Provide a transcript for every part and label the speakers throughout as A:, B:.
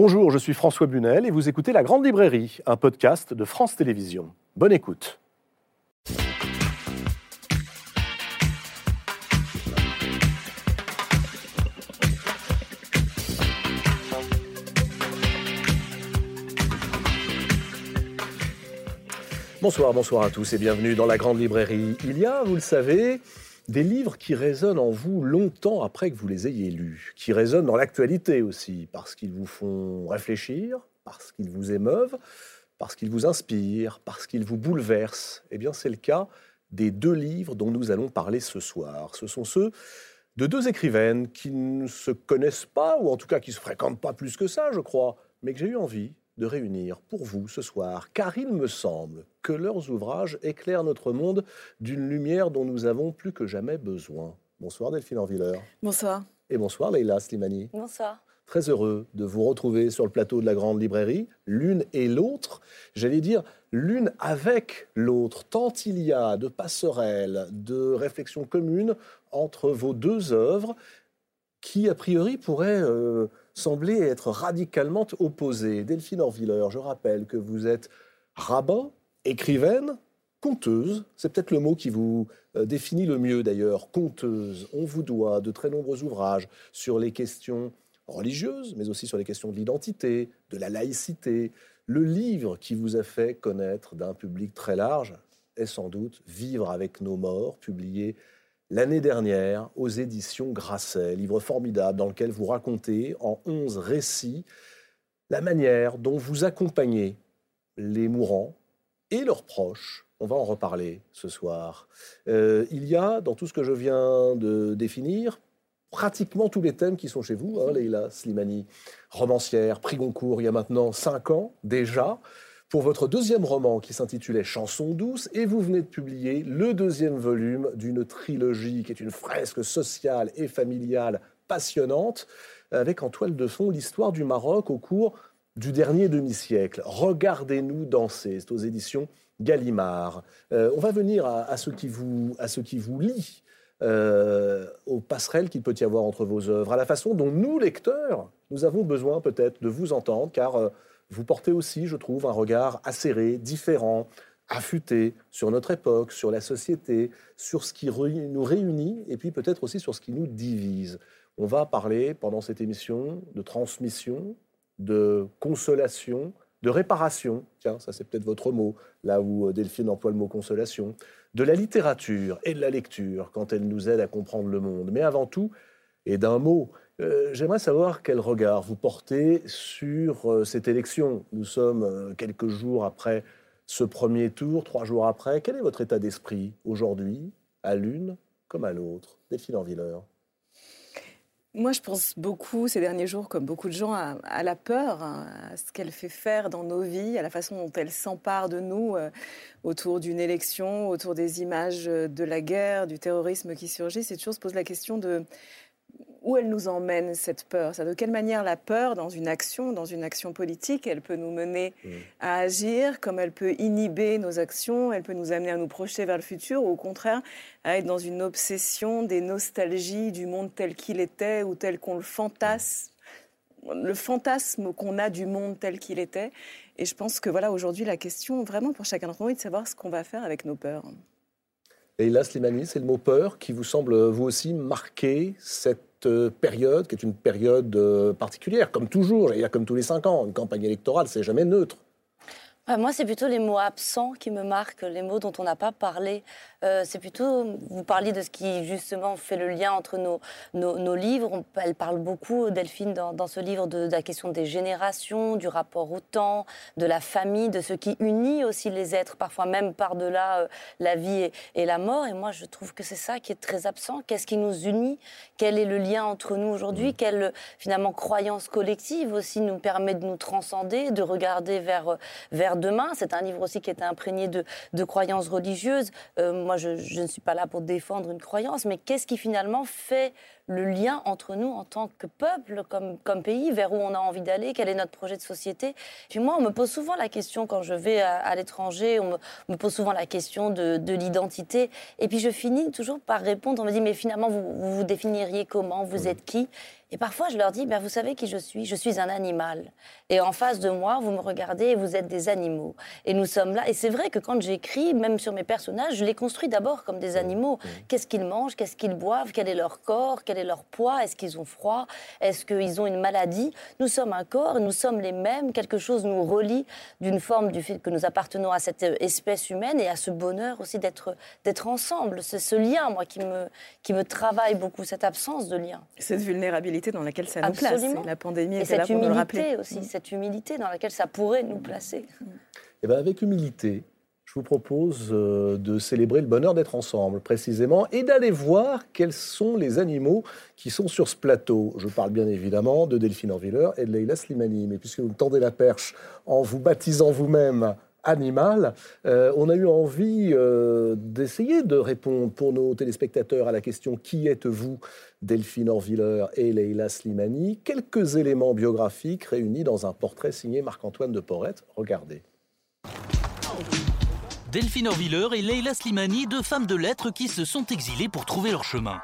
A: Bonjour, je suis François Bunel et vous écoutez La Grande Librairie, un podcast de France Télévisions. Bonne écoute. Bonsoir, bonsoir à tous et bienvenue dans la Grande Librairie. Il y a, vous le savez, des livres qui résonnent en vous longtemps après que vous les ayez lus, qui résonnent dans l'actualité aussi, parce qu'ils vous font réfléchir, parce qu'ils vous émeuvent, parce qu'ils vous inspirent, parce qu'ils vous bouleversent. Eh bien, c'est le cas des deux livres dont nous allons parler ce soir. Ce sont ceux de deux écrivaines qui ne se connaissent pas, ou en tout cas qui ne se fréquentent pas plus que ça, je crois, mais que j'ai eu envie de réunir pour vous ce soir, car il me semble que leurs ouvrages éclairent notre monde d'une lumière dont nous avons plus que jamais besoin. Bonsoir Delphine Orviller.
B: Bonsoir.
A: Et bonsoir Leïla Slimani.
C: Bonsoir.
A: Très heureux de vous retrouver sur le plateau de la Grande Librairie, l'une et l'autre, j'allais dire l'une avec l'autre, tant il y a de passerelles, de réflexions communes entre vos deux œuvres qui, a priori, pourraient... Euh, semblait être radicalement opposé. Delphine Orviller, je rappelle que vous êtes rabbin, écrivaine, conteuse. C'est peut-être le mot qui vous euh, définit le mieux d'ailleurs, conteuse. On vous doit de très nombreux ouvrages sur les questions religieuses, mais aussi sur les questions de l'identité, de la laïcité. Le livre qui vous a fait connaître d'un public très large est sans doute Vivre avec nos morts, publié l'année dernière aux éditions Grasset, livre formidable dans lequel vous racontez en onze récits la manière dont vous accompagnez les mourants et leurs proches. On va en reparler ce soir. Euh, il y a, dans tout ce que je viens de définir, pratiquement tous les thèmes qui sont chez vous, hein, Leïla Slimani, romancière, prix Goncourt, il y a maintenant cinq ans déjà pour votre deuxième roman qui s'intitulait Chansons douces et vous venez de publier le deuxième volume d'une trilogie qui est une fresque sociale et familiale passionnante avec en toile de fond l'histoire du Maroc au cours du dernier demi-siècle. Regardez-nous danser, c'est aux éditions Gallimard. Euh, on va venir à, ce qui vous, à ce qui vous lie, euh, aux passerelles qu'il peut y avoir entre vos œuvres, à la façon dont nous, lecteurs, nous avons besoin peut-être de vous entendre, car euh, vous portez aussi, je trouve, un regard acéré, différent, affûté sur notre époque, sur la société, sur ce qui nous réunit et puis peut-être aussi sur ce qui nous divise. On va parler pendant cette émission de transmission, de consolation, de réparation, tiens, ça c'est peut-être votre mot, là où euh, Delphine emploie le mot consolation, de la littérature et de la lecture quand elle nous aide à comprendre le monde, mais avant tout, et d'un mot, euh, j'aimerais savoir quel regard vous portez sur euh, cette élection. Nous sommes euh, quelques jours après ce premier tour, trois jours après. Quel est votre état d'esprit aujourd'hui, à l'une comme à l'autre Delphine Orviller.
B: Moi, je pense beaucoup ces derniers jours, comme beaucoup de gens, à, la peur, hein, à ce qu'elle fait faire dans nos vies, à la façon dont elle s'empare de nous autour d'une élection, autour des images de la guerre, du terrorisme qui surgit. C'est toujours se pose la question de où elle nous emmène cette peur? De quelle manière la peur, dans une action, dans une action politique, elle peut nous mener mm. à agir, comme elle peut inhiber nos actions, elle peut nous amener à nous projeter vers le futur, ou au contraire à être dans une obsession des nostalgies du monde tel qu'il était ou tel qu'on le fantasme, le fantasme qu'on a du monde tel qu'il était? Et je pense que voilà, aujourd'hui, la question vraiment pour chacun d'entre nous est de savoir ce qu'on va faire avec nos peurs.
A: Et là, Slimani, c'est le mot peur qui vous semble, vous aussi, marquer cette euh, période, qui est une période euh, particulière, comme toujours, il y a comme tous les cinq ans, une campagne électorale, c'est jamais neutre.
C: Bah, moi, c'est plutôt les mots absents qui me marquent, les mots dont on n'a pas parlé. Euh, c'est plutôt, vous parliez de ce qui justement fait le lien entre nos, nos, livres. elle parle beaucoup, Delphine, dans, ce livre, de, la question des générations, du rapport au temps, de la famille, de ce qui unit aussi les êtres, parfois même par-delà euh, la vie et, la mort. Et moi, je trouve que c'est ça qui est très absent. Qu'est-ce qui nous unit? Quel est le lien entre nous aujourd'hui? Mmh. Quelle, finalement, croyance collective aussi nous permet de nous transcender, de regarder vers, vers demain? C'est un livre aussi qui est imprégné de, de croyances religieuses. Euh, moi, je, ne suis pas là pour défendre une croyance, mais qu'est-ce qui finalement fait le lien entre nous en tant que peuple, comme, comme pays, vers où on a envie d'aller, quel est notre projet de société? Puis moi, on me pose souvent la question quand je vais à, l'étranger, on me, pose souvent la question de, l'identité, et puis je finis toujours par répondre, on me dit, mais finalement, vous vous, définiriez comment, vous êtes qui? Et parfois, je leur dis, ben, vous savez qui je suis? Je suis un animal. Et en face de moi, vous me regardez et vous êtes des animaux. Et nous sommes là. Et c'est vrai que quand j'écris, même sur mes personnages, je les construis d'abord comme des animaux. Qu'est-ce qu'ils mangent? Qu'est-ce qu'ils boivent? Quel est leur corps? Quel est leur poids? Est-ce qu'ils ont froid? Est-ce qu'ils ont une maladie? Nous sommes un corps, nous sommes les mêmes. Quelque chose nous relie d'une forme du fait que nous appartenons à cette espèce humaine et à ce bonheur aussi d'être ensemble. C'est ce lien, moi, qui me, qui me travaille beaucoup, cette absence de lien.
B: Cette vulnérabilité dans laquelle ça nous place. La pandémie
C: et cette humilité aussi, mm. cette humilité dans laquelle ça pourrait nous placer. Et
A: eh ben avec humilité, je vous propose euh, de célébrer le bonheur d'être ensemble, précisément, et d'aller voir quels sont les animaux qui sont sur ce plateau. Je parle bien évidemment de Delphine Orviller et de Leila Slimani. Mais puisque vous me tendez la perche en vous baptisant vous-même animal, euh, on a eu envie euh, d'essayer de répondre pour nos téléspectateurs à la question Qui êtes-vous? Delphine Orviller et Leila Slimani. Quelques éléments biographiques réunis dans un portrait signé Marc-Antoine de Porrette. Regardez.
D: Delphine Orviller et Leila Slimani, deux femmes de lettres qui se sont exilées pour trouver leur chemin.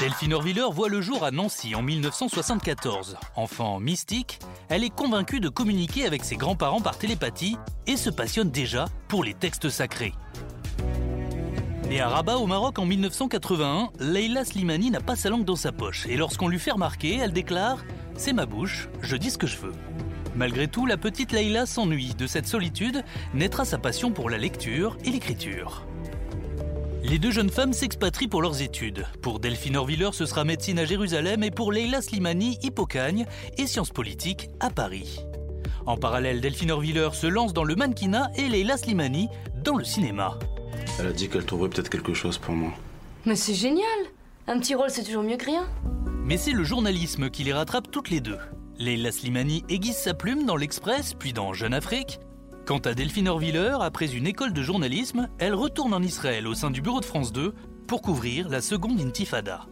D: Delphine Orviller voit le jour à Nancy en 1974. Enfant mystique, elle est convaincue de communiquer avec ses grands-parents par télépathie et se passionne déjà pour les textes sacrés. Née à Rabat au Maroc en 1981, Leila Slimani n'a pas sa langue dans sa poche et lorsqu'on lui fait remarquer, elle déclare ⁇ C'est ma bouche, je dis ce que je veux ⁇ Malgré tout, la petite Leila s'ennuie. De cette solitude naîtra sa passion pour la lecture et l'écriture. Les deux jeunes femmes s'expatrient pour leurs études. Pour Delphine Orviller, ce sera médecine à Jérusalem et pour Leila Slimani, Hippocagne et sciences politiques à Paris. En parallèle, Delphine Orviller se lance dans le mannequinat et Leila Slimani dans le cinéma.
E: Elle a dit qu'elle trouverait peut-être quelque chose pour moi.
F: Mais c'est génial Un petit rôle, c'est toujours mieux que rien.
D: Mais c'est le journalisme qui les rattrape toutes les deux. Leila Slimani aiguise sa plume dans l'Express, puis dans Jeune Afrique, Quant à Delphine Orviller, après une école de journalisme, elle retourne en Israël au sein du bureau de France 2 pour couvrir la seconde intifada.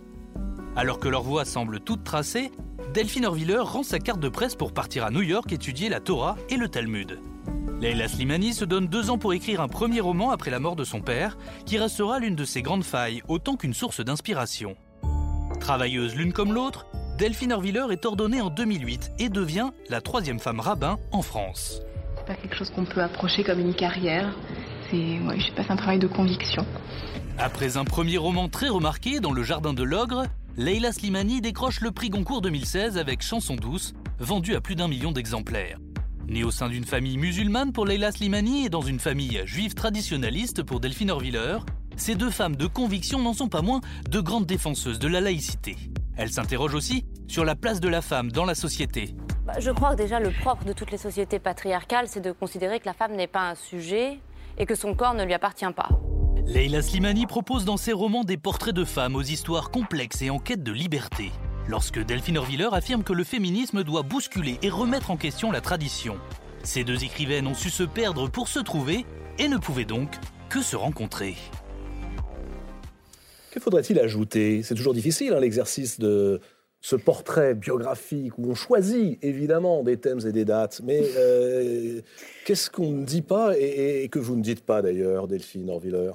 D: Alors que leurs voies semblent toutes tracées, Delphine Orviller rend sa carte de presse pour partir à New York étudier la Torah et le Talmud. Leila Slimani se donne deux ans pour écrire un premier roman après la mort de son père, qui restera l'une de ses grandes failles, autant qu'une source d'inspiration. Travailleuse l'une comme l'autre, Delphine Orviller est ordonnée en 2008 et devient la troisième femme rabbin en France
G: pas quelque chose qu'on peut approcher comme une carrière. C'est, ouais, je passe un travail de conviction.
D: Après un premier roman très remarqué dans Le Jardin de l'Ogre, Leila Slimani décroche le prix Goncourt 2016 avec Chanson douce, vendu à plus d'un million d'exemplaires. Née au sein d'une famille musulmane pour Leila Slimani et dans une famille juive traditionnaliste pour Delphine Orviller, ces deux femmes de conviction n'en sont pas moins de grandes défenseuses de la laïcité. Elles s'interrogent aussi sur la place de la femme dans la société.
C: Bah, je crois que déjà le propre de toutes les sociétés patriarcales, c'est de considérer que la femme n'est pas un sujet et que son corps ne lui appartient pas.
D: Leila Slimani propose dans ses romans des portraits de femmes aux histoires complexes et en quête de liberté. Lorsque Delphine Orviller affirme que le féminisme doit bousculer et remettre en question la tradition. Ces deux écrivaines ont su se perdre pour se trouver et ne pouvaient donc que se rencontrer.
A: Que faudrait-il ajouter? C'est toujours difficile hein, l'exercice de, ce portrait biographique où on choisit évidemment des thèmes et des dates, mais euh, qu'est-ce qu'on ne dit pas et, et, que vous ne dites pas d'ailleurs, Delphine Orviller?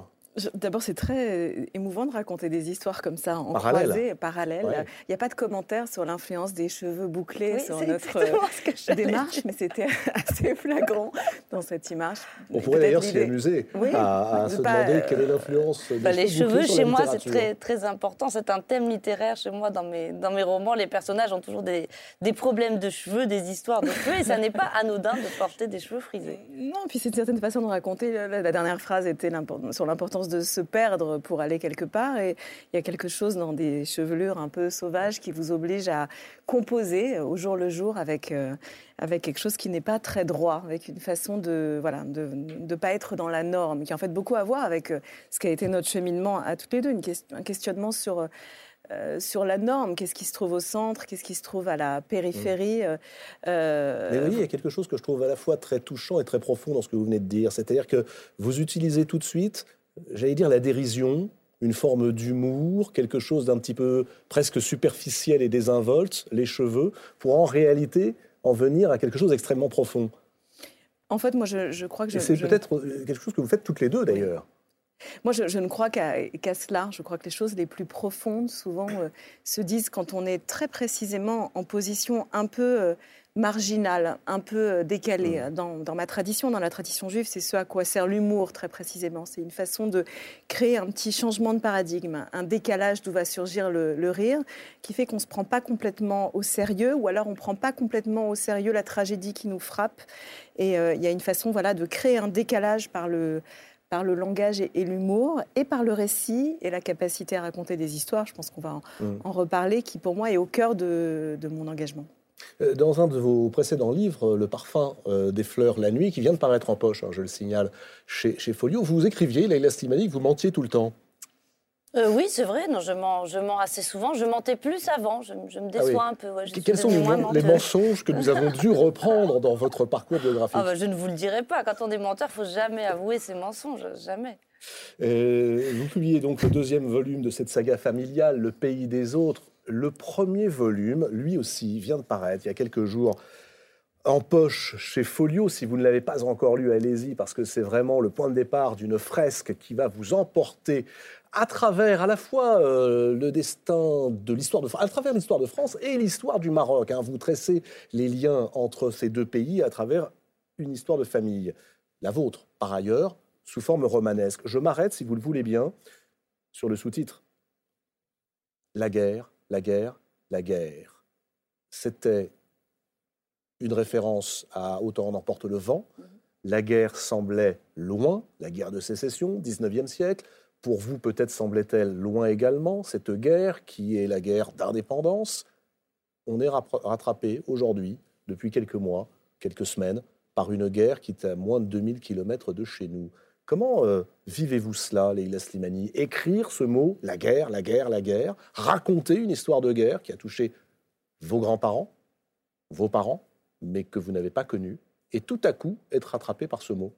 B: D'abord, c'est très émouvant de raconter des histoires comme ça en parallèle. croisée, parallèle. Il n'y a pas de commentaire sur l'influence des cheveux bouclés sur notre démarche, mais c'était assez flagrant dans cette image.
A: On pourrait d'ailleurs s'y amuser à, se demander quelle est l'influence des
C: bah,
A: Les
C: cheveux, chez moi, c'est très, très important. C'est un thème littéraire chez moi. Dans mes, dans mes romans, les personnages ont toujours des, des problèmes de cheveux, des histoires de cheveux, et ça n'est pas anodin de porter des cheveux frisés.
B: Non, puis c'est une certaine façon de raconter. La dernière phrase était sur l'importance de se perdre pour aller quelque part. Et il y a quelque chose dans des chevelures un peu sauvages qui vous oblige à composer au jour le jour avec, euh, avec quelque chose qui n'est pas très droit, avec une façon de voilà de ne pas être dans la norme, qui en fait beaucoup à voir avec euh, ce qui a été notre cheminement à toutes les deux, une un questionnement sur... Euh, sur la norme, qu'est-ce qui se trouve au centre, qu'est-ce qui se trouve à la périphérie.
A: Mmh. Mais oui, il y a quelque chose que je trouve à la fois très touchant et très profond dans ce que vous venez de dire. C'est-à-dire que vous utilisez tout de suite j'allais dire, la dérision, une forme d'humour, quelque chose d'un petit peu presque superficiel et désinvolte, les cheveux, pour en réalité en venir à quelque chose d'extrêmement profond.
B: En fait, moi, je, crois que...
A: C'est peut-être quelque chose que vous faites toutes les deux, d'ailleurs.
B: Moi, je, ne crois qu'à cela. Je crois que les choses les plus profondes, souvent, euh, se disent quand on est très précisément en position un peu euh, marginale, un peu euh, décalée. Mmh. Dans, ma tradition, dans la tradition juive, c'est ce à quoi sert l'humour, très précisément. C'est une façon de créer un petit changement de paradigme, un décalage d'où va surgir le, rire, qui fait qu'on ne se prend pas complètement au sérieux, ou alors on ne prend pas complètement au sérieux la tragédie qui nous frappe. Et il y a une façon voilà, de créer un décalage par le par le langage et, l'humour, et par le récit et la capacité à raconter des histoires. Je pense qu'on va en, mm. reparler, qui pour moi est au cœur de, mon engagement.
A: Euh, dans un de vos précédents livres, Le parfum euh, des fleurs la nuit, qui vient de paraître en poche, hein, je le signale, chez, chez Folio, vous écriviez, Leila Slimani, que vous mentiez tout le temps.
C: Euh, oui, c'est vrai. Non, je mens, je mens assez souvent. Je mentais plus avant. Je, me ah déçois un peu.
A: Quels sont les, mensonges que nous avons dû reprendre dans votre parcours biographique ah
C: bah, Je ne vous le dirai pas. Quand on est menteur, il faut jamais avouer ses mensonges. Jamais.
A: vous publiez donc le deuxième volume de cette saga familiale, Le pays des autres. Le premier volume, lui aussi, vient de paraître il y a quelques jours en poche chez Folio. Si vous ne l'avez pas encore lu, allez-y, parce que c'est vraiment le point de départ d'une fresque qui va vous emporter à travers à la fois euh, le destin de l'histoire de France, à travers l'histoire de France et l'histoire du Maroc. Hein. Vous tracez les liens entre ces deux pays à travers une histoire de famille. La vôtre, par ailleurs, sous forme romanesque. Je m'arrête, si vous le voulez bien, sur le sous-titre. La guerre, la guerre, la guerre. C'était une référence à Autant en emporte le vent. La guerre semblait loin, la guerre de sécession, 19e siècle. Pour vous, peut-être semblait-elle loin également, cette guerre qui est la guerre d'indépendance. On est rattrapé aujourd'hui, depuis quelques mois, quelques semaines, par une guerre qui est à moins de 2000 km de chez nous. Comment euh, vivez-vous cela, Leila Slimani? Écrire ce mot, la guerre, la guerre, la guerre, raconter une histoire de guerre qui a touché vos grands-parents, vos parents, mais que vous n'avez pas connue, et tout à coup être rattrapé par ce mot?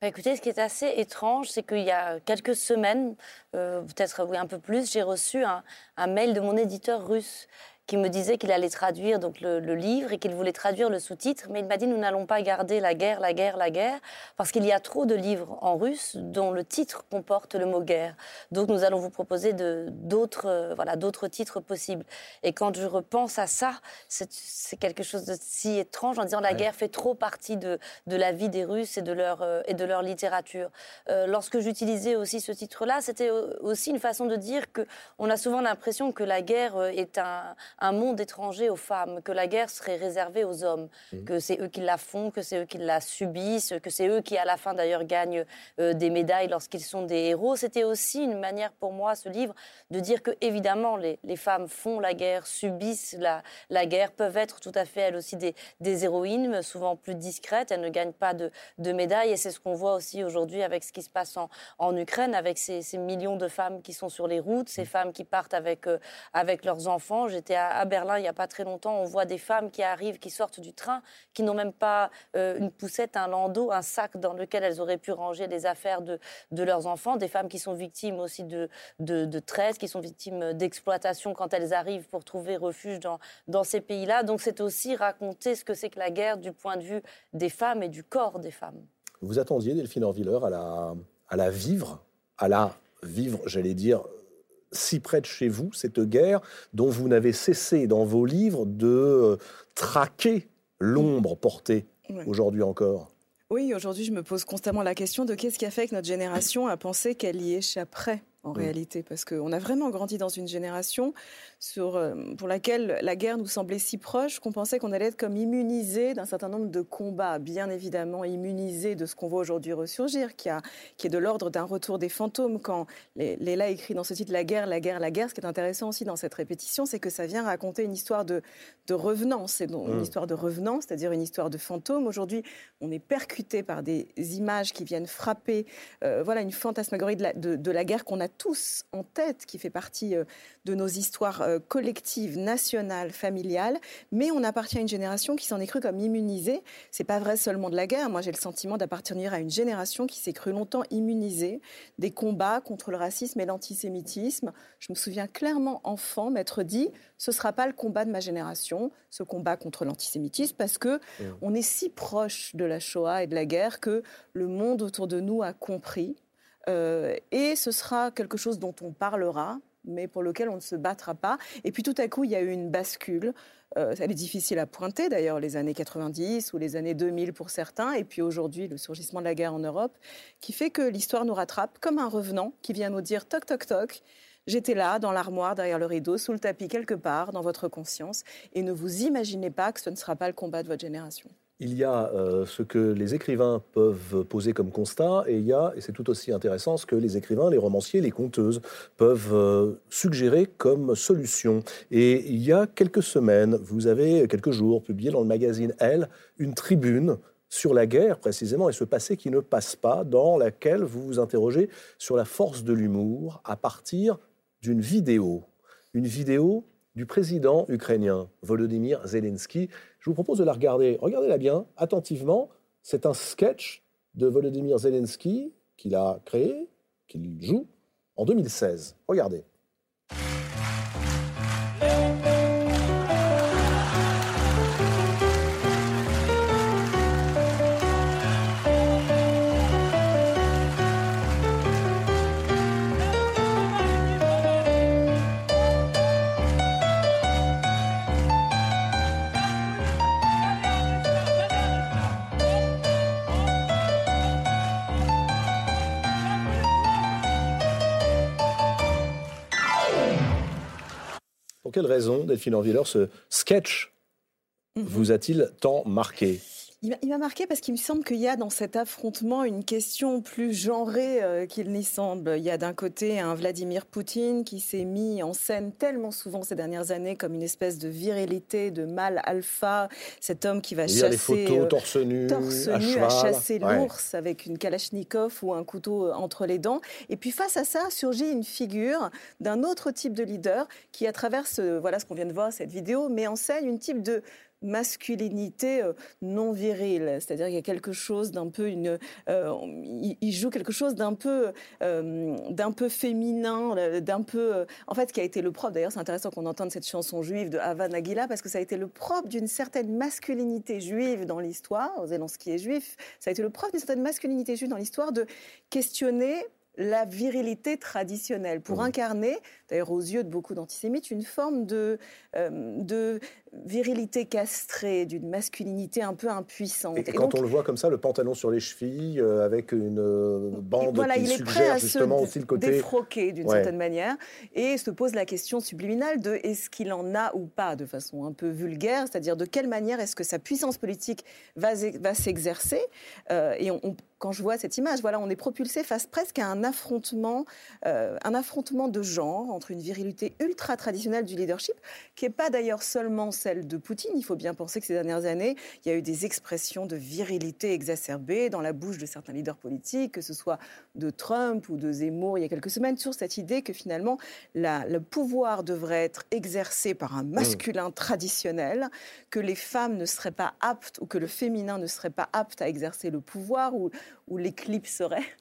C: Bah, écoutez, ce qui est assez étrange, c'est qu'il y a quelques semaines, euh, peut-être un peu plus, j'ai reçu un, mail de mon éditeur russe qui me disait qu'il allait traduire donc le, livre et qu'il voulait traduire le sous-titre, mais il m'a dit nous n'allons pas garder la guerre, la guerre, la guerre, parce qu'il y a trop de livres en russe dont le titre comporte le mot guerre. Donc nous allons vous proposer d'autres euh, voilà d'autres titres possibles. Et quand je repense à ça, c'est quelque chose de si étrange en disant la guerre fait trop partie de, de la vie des Russes et de leur euh, et de leur littérature. Euh, lorsque j'utilisais aussi ce titre-là, c'était aussi une façon de dire que on a souvent l'impression que la guerre est un un monde étranger aux femmes, que la guerre serait réservée aux hommes, mmh. que c'est eux qui la font, que c'est eux qui la subissent, que c'est eux qui à la fin d'ailleurs gagnent euh, des médailles lorsqu'ils sont des héros. C'était aussi une manière pour moi, ce livre, de dire que évidemment les, femmes font la guerre, subissent la, la, guerre, peuvent être tout à fait elles aussi des, des héroïnes, souvent plus discrètes, elles ne gagnent pas de, de médailles et c'est ce qu'on voit aussi aujourd'hui avec ce qui se passe en, en Ukraine, avec ces, ces, millions de femmes qui sont sur les routes, ces mmh. femmes qui partent avec, euh, avec leurs enfants. J'étais à à Berlin, il n'y a pas très longtemps, on voit des femmes qui arrivent, qui sortent du train, qui n'ont même pas euh, une poussette, un landau, un sac dans lequel elles auraient pu ranger les affaires de, de leurs enfants. Des femmes qui sont victimes aussi de, de, de qui sont victimes d'exploitation quand elles arrivent pour trouver refuge dans, dans ces pays-là. Donc c'est aussi raconter ce que c'est que la guerre du point de vue des femmes et du corps des femmes.
A: Vous attendiez, Delphine Orviller, à la, à la vivre, à la vivre, j'allais dire, si près de chez vous, cette guerre dont vous n'avez cessé dans vos livres de euh, traquer l'ombre portée aujourd'hui encore.
B: Oui, aujourd'hui je me pose constamment la question de qu'est-ce qui a fait que notre génération a pensé qu'elle y échapperait? En réalité, parce qu'on a vraiment grandi dans une génération sur, euh, pour laquelle la guerre nous semblait si proche qu'on pensait qu'on allait être comme immunisé d'un certain nombre de combats, bien évidemment immunisé de ce qu'on voit aujourd'hui ressurgir, qui, a, qui est de l'ordre d'un retour des fantômes. Quand Léla écrit dans ce titre La guerre, la guerre, la guerre, ce qui est intéressant aussi dans cette répétition, c'est que ça vient raconter une histoire de, de revenance, c'est une mmh. histoire de revenance, c'est-à-dire une histoire de fantômes. Aujourd'hui, on est percuté par des images qui viennent frapper, euh, voilà, une fantasmagorie de la, de, de la guerre qu'on a tous en tête, qui fait partie euh, de nos histoires euh, collectives, nationales, familiales, mais on appartient à une génération qui s'en est cru comme immunisée. C'est pas vrai seulement de la guerre. Moi, j'ai le sentiment d'appartenir à une génération qui s'est cru longtemps immunisée des combats contre le racisme et l'antisémitisme. Je me souviens clairement, enfant, m'être dit ce sera pas le combat de ma génération, ce combat contre l'antisémitisme, parce que mmh. on est si proche de la Shoah et de la guerre que le monde autour de nous a compris Euh, et ce sera quelque chose dont on parlera, mais pour lequel on ne se battra pas. Et puis tout à coup, il y a eu une bascule. Euh, elle est difficile à pointer, d'ailleurs, les années 90 ou les années 2000 pour certains, et puis aujourd'hui, le surgissement de la guerre en Europe, qui fait que l'histoire nous rattrape comme un revenant qui vient nous dire toc, toc, toc. J'étais là, dans l'armoire, derrière le rideau, sous le tapis, quelque part, dans votre conscience, et ne vous imaginez pas que ce ne sera pas le combat de votre génération
A: il y a euh, ce que les écrivains peuvent poser comme constat, et il y a, et c'est tout aussi intéressant, ce que les écrivains, les romanciers, les conteuses peuvent euh, suggérer comme solution. Et il y a quelques semaines, vous avez, quelques jours, publié dans le magazine Elle, une tribune sur la guerre précisément et ce passé qui ne passe pas, dans laquelle vous vous interrogez sur la force de l'humour à partir d'une vidéo. Une vidéo du président ukrainien Volodymyr Zelensky. Je vous propose de la regarder. Regardez-la bien, attentivement. C'est un sketch de Volodymyr Zelensky qu'il a créé, qu'il joue en 2016. Regardez. Quelle raison, Delphine Orviller, ce sketch mhm. vous a-t-il tant marqué?
B: Il m'a marqué parce qu'il me semble qu'il y a dans cet affrontement une question plus genrée euh, qu'il n'y semble. Il y a d'un côté un Vladimir Poutine qui s'est mis en scène tellement souvent ces dernières années comme une espèce de virilité, de mâle alpha, cet homme qui va chasser
A: les photos, euh, torse nu,
B: à, chasser l'ours avec une kalachnikov ou un couteau euh, entre les dents. Et puis face à ça surgit une figure d'un autre type de leader qui, à travers ce, voilà ce qu'on vient de voir cette vidéo, met en scène une type de masculinité euh, non virile, c'est-à-dire qu'il y a quelque chose d'un peu une, euh, il, joue quelque chose d'un peu, euh, d'un peu féminin, d'un peu, en fait, qui a été le propre. D'ailleurs, c'est intéressant qu'on entende cette chanson juive de Hava Nagila parce que ça a été le propre d'une certaine masculinité juive dans l'histoire. Zelensky est juif, ça a été le propre d'une certaine masculinité juive dans l'histoire de questionner la virilité traditionnelle, pour mmh. incarner, d'ailleurs aux yeux de beaucoup d'antisémites, une forme de, euh, de virilité castrée, d'une masculinité un peu impuissante.
A: Et, quand on le voit comme ça, le pantalon sur les chevilles, euh, avec une euh, bande
B: voilà,
A: qui
B: il
A: est prêt
B: à
A: justement aussi le côté...
B: défroquer d'une certaine manière, et se pose la question subliminale de est-ce qu'il en a ou pas, de façon un peu vulgaire, c'est-à-dire de quelle manière est-ce que sa puissance politique va, va s'exercer, et on, quand je vois cette image, voilà, on est propulsé face presque à un affrontement, euh, un affrontement de genre entre une virilité ultra traditionnelle du leadership, qui n'est pas d'ailleurs seulement celle de Poutine. Il faut bien penser que ces dernières années, il y a eu des expressions de virilité exacerbées dans la bouche de certains leaders politiques, que ce soit de Trump ou de Zemmour il y a quelques semaines, sur cette idée que finalement le pouvoir devrait être exercé par un masculin traditionnel, que les femmes ne seraient pas aptes ou que le féminin ne serait pas apte à exercer le pouvoir ou où l'éclipse serait.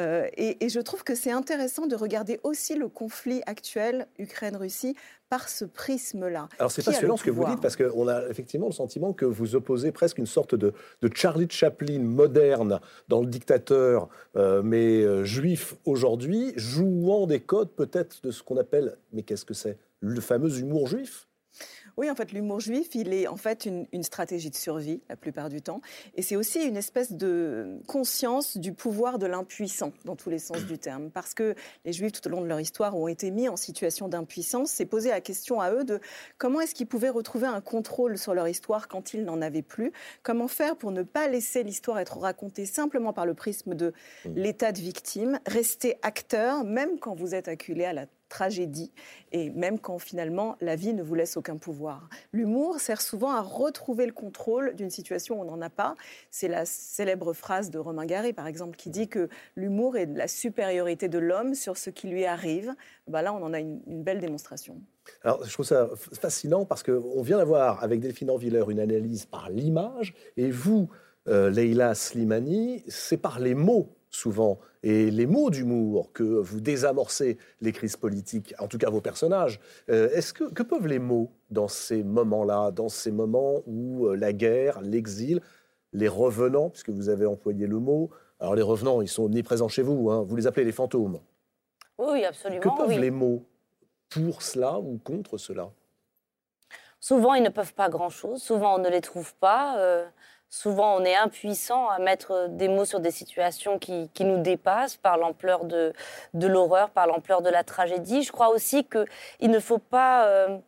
B: Euh, et, je trouve que c'est intéressant de regarder aussi le conflit actuel Ukraine-Russie par ce prisme-là.
A: Alors c'est passionnant ce que vous dites parce qu'on a effectivement le sentiment que vous opposez presque une sorte de, Charlie Chaplin moderne dans le dictateur, euh, mais euh, juif aujourd'hui, jouant des codes peut-être de ce qu'on appelle, mais qu'est-ce que c'est? Le fameux humour juif?
B: Oui, en fait, l'humour juif, il est en fait une, stratégie de survie la plupart du temps. Et c'est aussi une espèce de conscience du pouvoir de l'impuissant, dans tous les sens du terme. Parce que les juifs, tout au long de leur histoire, ont été mis en situation d'impuissance. C'est posé la question à eux de comment est-ce qu'ils pouvaient retrouver un contrôle sur leur histoire quand ils n'en avaient plus? Comment faire pour ne pas laisser l'histoire être racontée simplement par le prisme de mmh. l'état de victime, rester acteur, même quand vous êtes acculé à la tragédie, et même quand finalement la vie ne vous laisse aucun pouvoir. L'humour sert souvent à retrouver le contrôle d'une situation où on n'en a pas. C'est la célèbre phrase de Romain Gary, par exemple, qui dit que l'humour est la supériorité de l'homme sur ce qui lui arrive. Ben là, on en a une, belle démonstration.
A: Alors, je trouve ça fascinant parce qu'on vient d'avoir avec Delphine Orviller une analyse par l'image, et vous, euh, Leila Slimani, c'est par les mots souvent, et les mots d'humour que vous désamorcez les crises politiques, en tout cas vos personnages. Euh, est-ce que, que peuvent les mots dans ces moments-là, dans ces moments où euh, la guerre, l'exil, les revenants, puisque vous avez employé le mot, Alors les revenants, ils sont omniprésents chez vous, hein. vous les appelez les fantômes.
C: Oui, absolument.
A: Que peuvent
C: oui.
A: les mots pour cela ou contre cela?
C: Souvent, ils ne peuvent pas grand-chose. Souvent, on ne les trouve pas. Euh, souvent, on est impuissant à mettre des mots sur des situations qui, qui nous dépassent par l'ampleur de, de l'horreur, par l'ampleur de la tragédie. Je crois aussi qu'il ne faut pas... euh,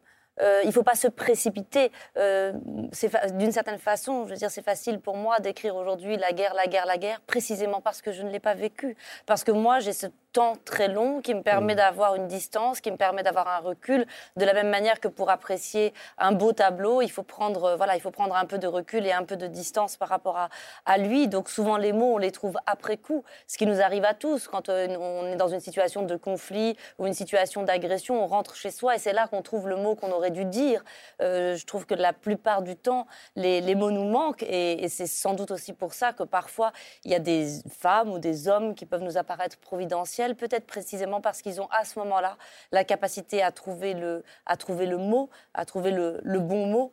C: euh, il faut pas se précipiter. Euh, D'une certaine façon, je veux dire, c'est facile pour moi d'écrire aujourd'hui la guerre, la guerre, la guerre, précisément parce que je ne l'ai pas vécu. Parce que moi, j'ai temps très long qui me permet d'avoir une distance, qui me permet d'avoir un recul. De la même manière que pour apprécier un beau tableau, il faut prendre, euh, voilà, il faut prendre un peu de recul et un peu de distance par rapport à, à lui. Donc souvent, les mots, on les trouve après coup. Ce qui nous arrive à tous quand euh, on est dans une situation de conflit ou une situation d'agression, on rentre chez soi et c'est là qu'on trouve le mot qu'on aurait dû dire. Euh, je trouve que la plupart du temps, les, les mots nous manquent et, et c'est sans doute aussi pour ça que parfois il y a des femmes ou des hommes qui peuvent nous apparaître providentiels, peut-être précisément parce qu'ils ont à ce moment-là la capacité à trouver le, à trouver le mot, à trouver le, bon mot.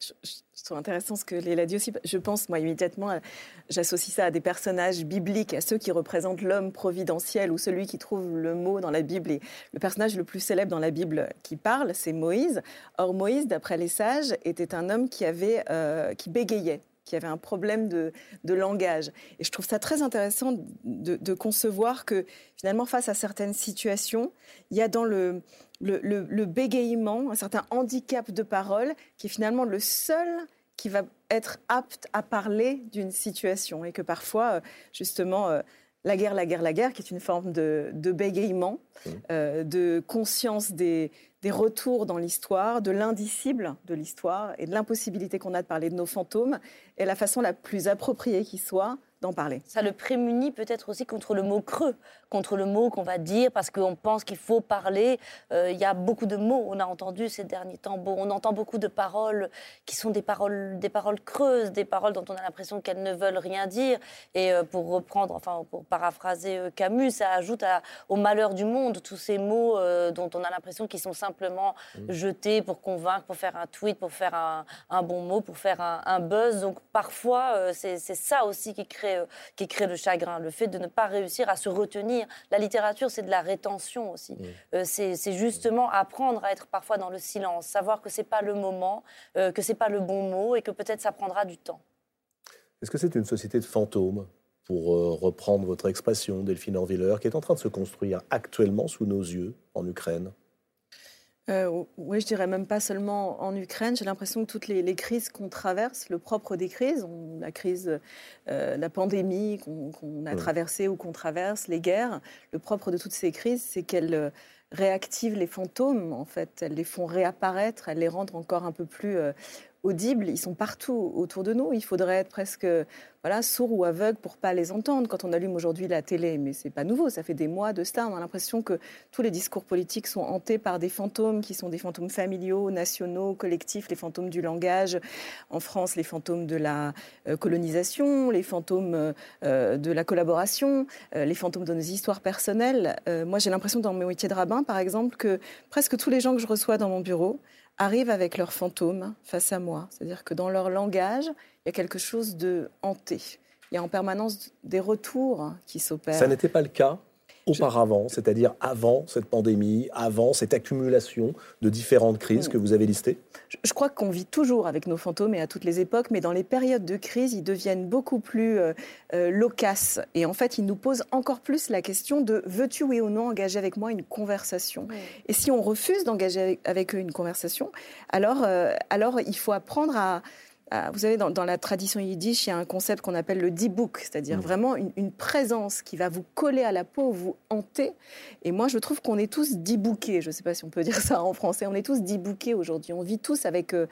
B: Je, je- trouve intéressant ce que Léla dit aussi. Je pense, moi, immédiatement, à- j'associe ça à des personnages bibliques, à ceux qui représentent l'homme providentiel ou celui qui trouve le mot dans la Bible. Et le personnage le plus célèbre dans la Bible qui parle, c'est Moïse. Or, Moïse, d'après les sages, était un homme qui, avait, euh, qui bégayait qui avait un problème de, de langage. Et je trouve ça très intéressant de, de concevoir que finalement, face à certaines situations, il y a dans le, le, le- le bégayement un certain handicap de parole qui est finalement le seul qui va être apte à parler d'une situation. Et que parfois, euh, justement, euh, la guerre, la guerre, la guerre, qui est une forme de, de bégayement, euh, de conscience des, des retours dans l'histoire, de l'indicible de l'histoire et de l'impossibilité qu'on a de parler de nos fantômes, est la façon la plus appropriée qui soit d'en parler.
C: Ça le prémunit peut-être aussi contre le mot creux, contre le mot qu'on va dire parce qu'on pense qu'il faut parler. Euh, Il y a beaucoup de mots, on a entendu ces derniers temps, bon, on entend beaucoup de paroles qui sont des paroles, des paroles creuses, des paroles dont on a l'impression qu'elles ne veulent rien dire. Et euh, pour reprendre, enfin pour paraphraser euh, Camus, ça ajoute à- au malheur du monde tous ces mots dont on a l'impression qu'ils sont simplement jetés pour convaincre, pour faire un tweet, pour faire un, un bon mot, pour faire un, un buzz. Donc parfois, c'est ça aussi qui crée, qui crée le chagrin, le fait de ne pas réussir à se retenir. La littérature, c'est de la rétention aussi. Euh, c'est c'est justement apprendre à être parfois dans le silence, savoir que c'est pas le moment, euh, que c'est pas le bon mot et que peut-être ça prendra du temps.
A: Est-ce que c'est une société de fantômes, pour euh, reprendre votre expression, Delphine Orviller, qui est en train de se construire actuellement sous nos yeux en Ukraine?
B: Euh, oui, je dirais même pas seulement en Ukraine. J'ai l'impression que toutes les, les crises qu'on traverse, le propre des crises, on- la crise, euh, la pandémie qu'on a
A: Ouais.
B: traversée ou qu'on traverse, les guerres, le propre de toutes ces crises, c'est qu'elles euh, réactivent les fantômes, en fait. Elles les font réapparaître, elles les rendent encore un peu plus audibles. Ils sont partout autour de nous. Il faudrait être presque voilà, sourd ou aveugle pour pas les entendre quand on allume aujourd'hui la télé. Mais c'est pas nouveau, ça fait des mois de ça. On a l'impression que tous les discours politiques sont hantés par des fantômes qui sont des fantômes familiaux, nationaux, collectifs, les fantômes du langage. En France, les fantômes de la euh, colonisation, les fantômes euh, de la collaboration, euh, les fantômes de nos histoires personnelles. Moi, j'ai l'impression dans mes métiers de rabbin, par exemple, que presque tous les gens que je reçois dans mon bureau arrivent avec leurs fantômes face à moi. C'est-à-dire que dans leur langage, il y a quelque chose de hanté. Il y a en permanence des retours qui s'opèrent.
A: Ça n'était pas le cas auparavant, c'est-à-dire avant cette pandémie, avant cette accumulation de différentes crises
B: Mm.
A: que vous avez listées
B: Je- Je crois qu'on vit toujours avec nos fantômes et à toutes les époques, mais dans les périodes de crise, ils deviennent beaucoup plus euh, euh, loquaces. Et en fait, ils nous posent encore plus la question de veux-tu oui ou non engager avec moi une conversation? Et si on refuse d'engager avec, avec eux une conversation, alors, euh, alors il faut apprendre à- vous savez, dans, dans la tradition yiddish, il y a un concept qu'on appelle le dibuk, c'est-à-dire
A: Mhm.
B: vraiment une, une présence qui va vous coller à la peau, vous hanter. Et moi, je trouve qu'on est tous diboukés. Je ne sais pas si on peut dire ça en français. On est tous diboukés aujourd'hui. On vit tous avec, euh,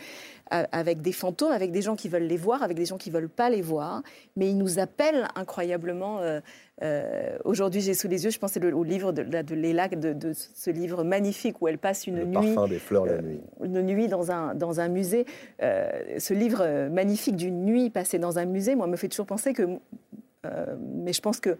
B: avec des fantômes, avec des gens qui veulent les voir, avec des gens qui veulent pas les voir. Mais ils nous appellent incroyablement. euh, euh, Aujourd'hui, j'ai sous les yeux, je pensais le- au livre de, de, de Léla, de, de ce livre magnifique où elle passe une
A: Le
B: nuit
A: parfum des fleurs la
B: euh,
A: nuit.
B: une nuit dans un, dans un musée. Euh, ce livre magnifique d'une nuit passée dans un musée, moi, me fait toujours penser que. mais je pense que,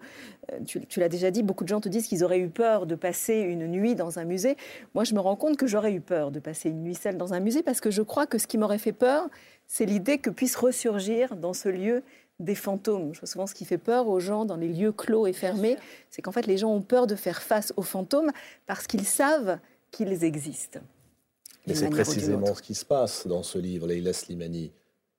B: tu, tu l'as déjà dit, beaucoup de gens te disent qu'ils auraient eu peur de passer une nuit dans un musée. Moi, je me rends compte que j'aurais eu peur de passer une nuit seule dans un musée parce que je crois que ce qui m'aurait fait peur, c'est l'idée que puissent ressurgir dans ce lieu des fantômes. Je vois souvent ce qui fait peur aux gens dans les lieux clos et fermés, c'est qu'en fait les gens ont peur de faire face aux fantômes parce qu'ils savent qu'ils existent.
A: Mais c'est précisément ce qui se passe dans ce livre, Leila Slimani.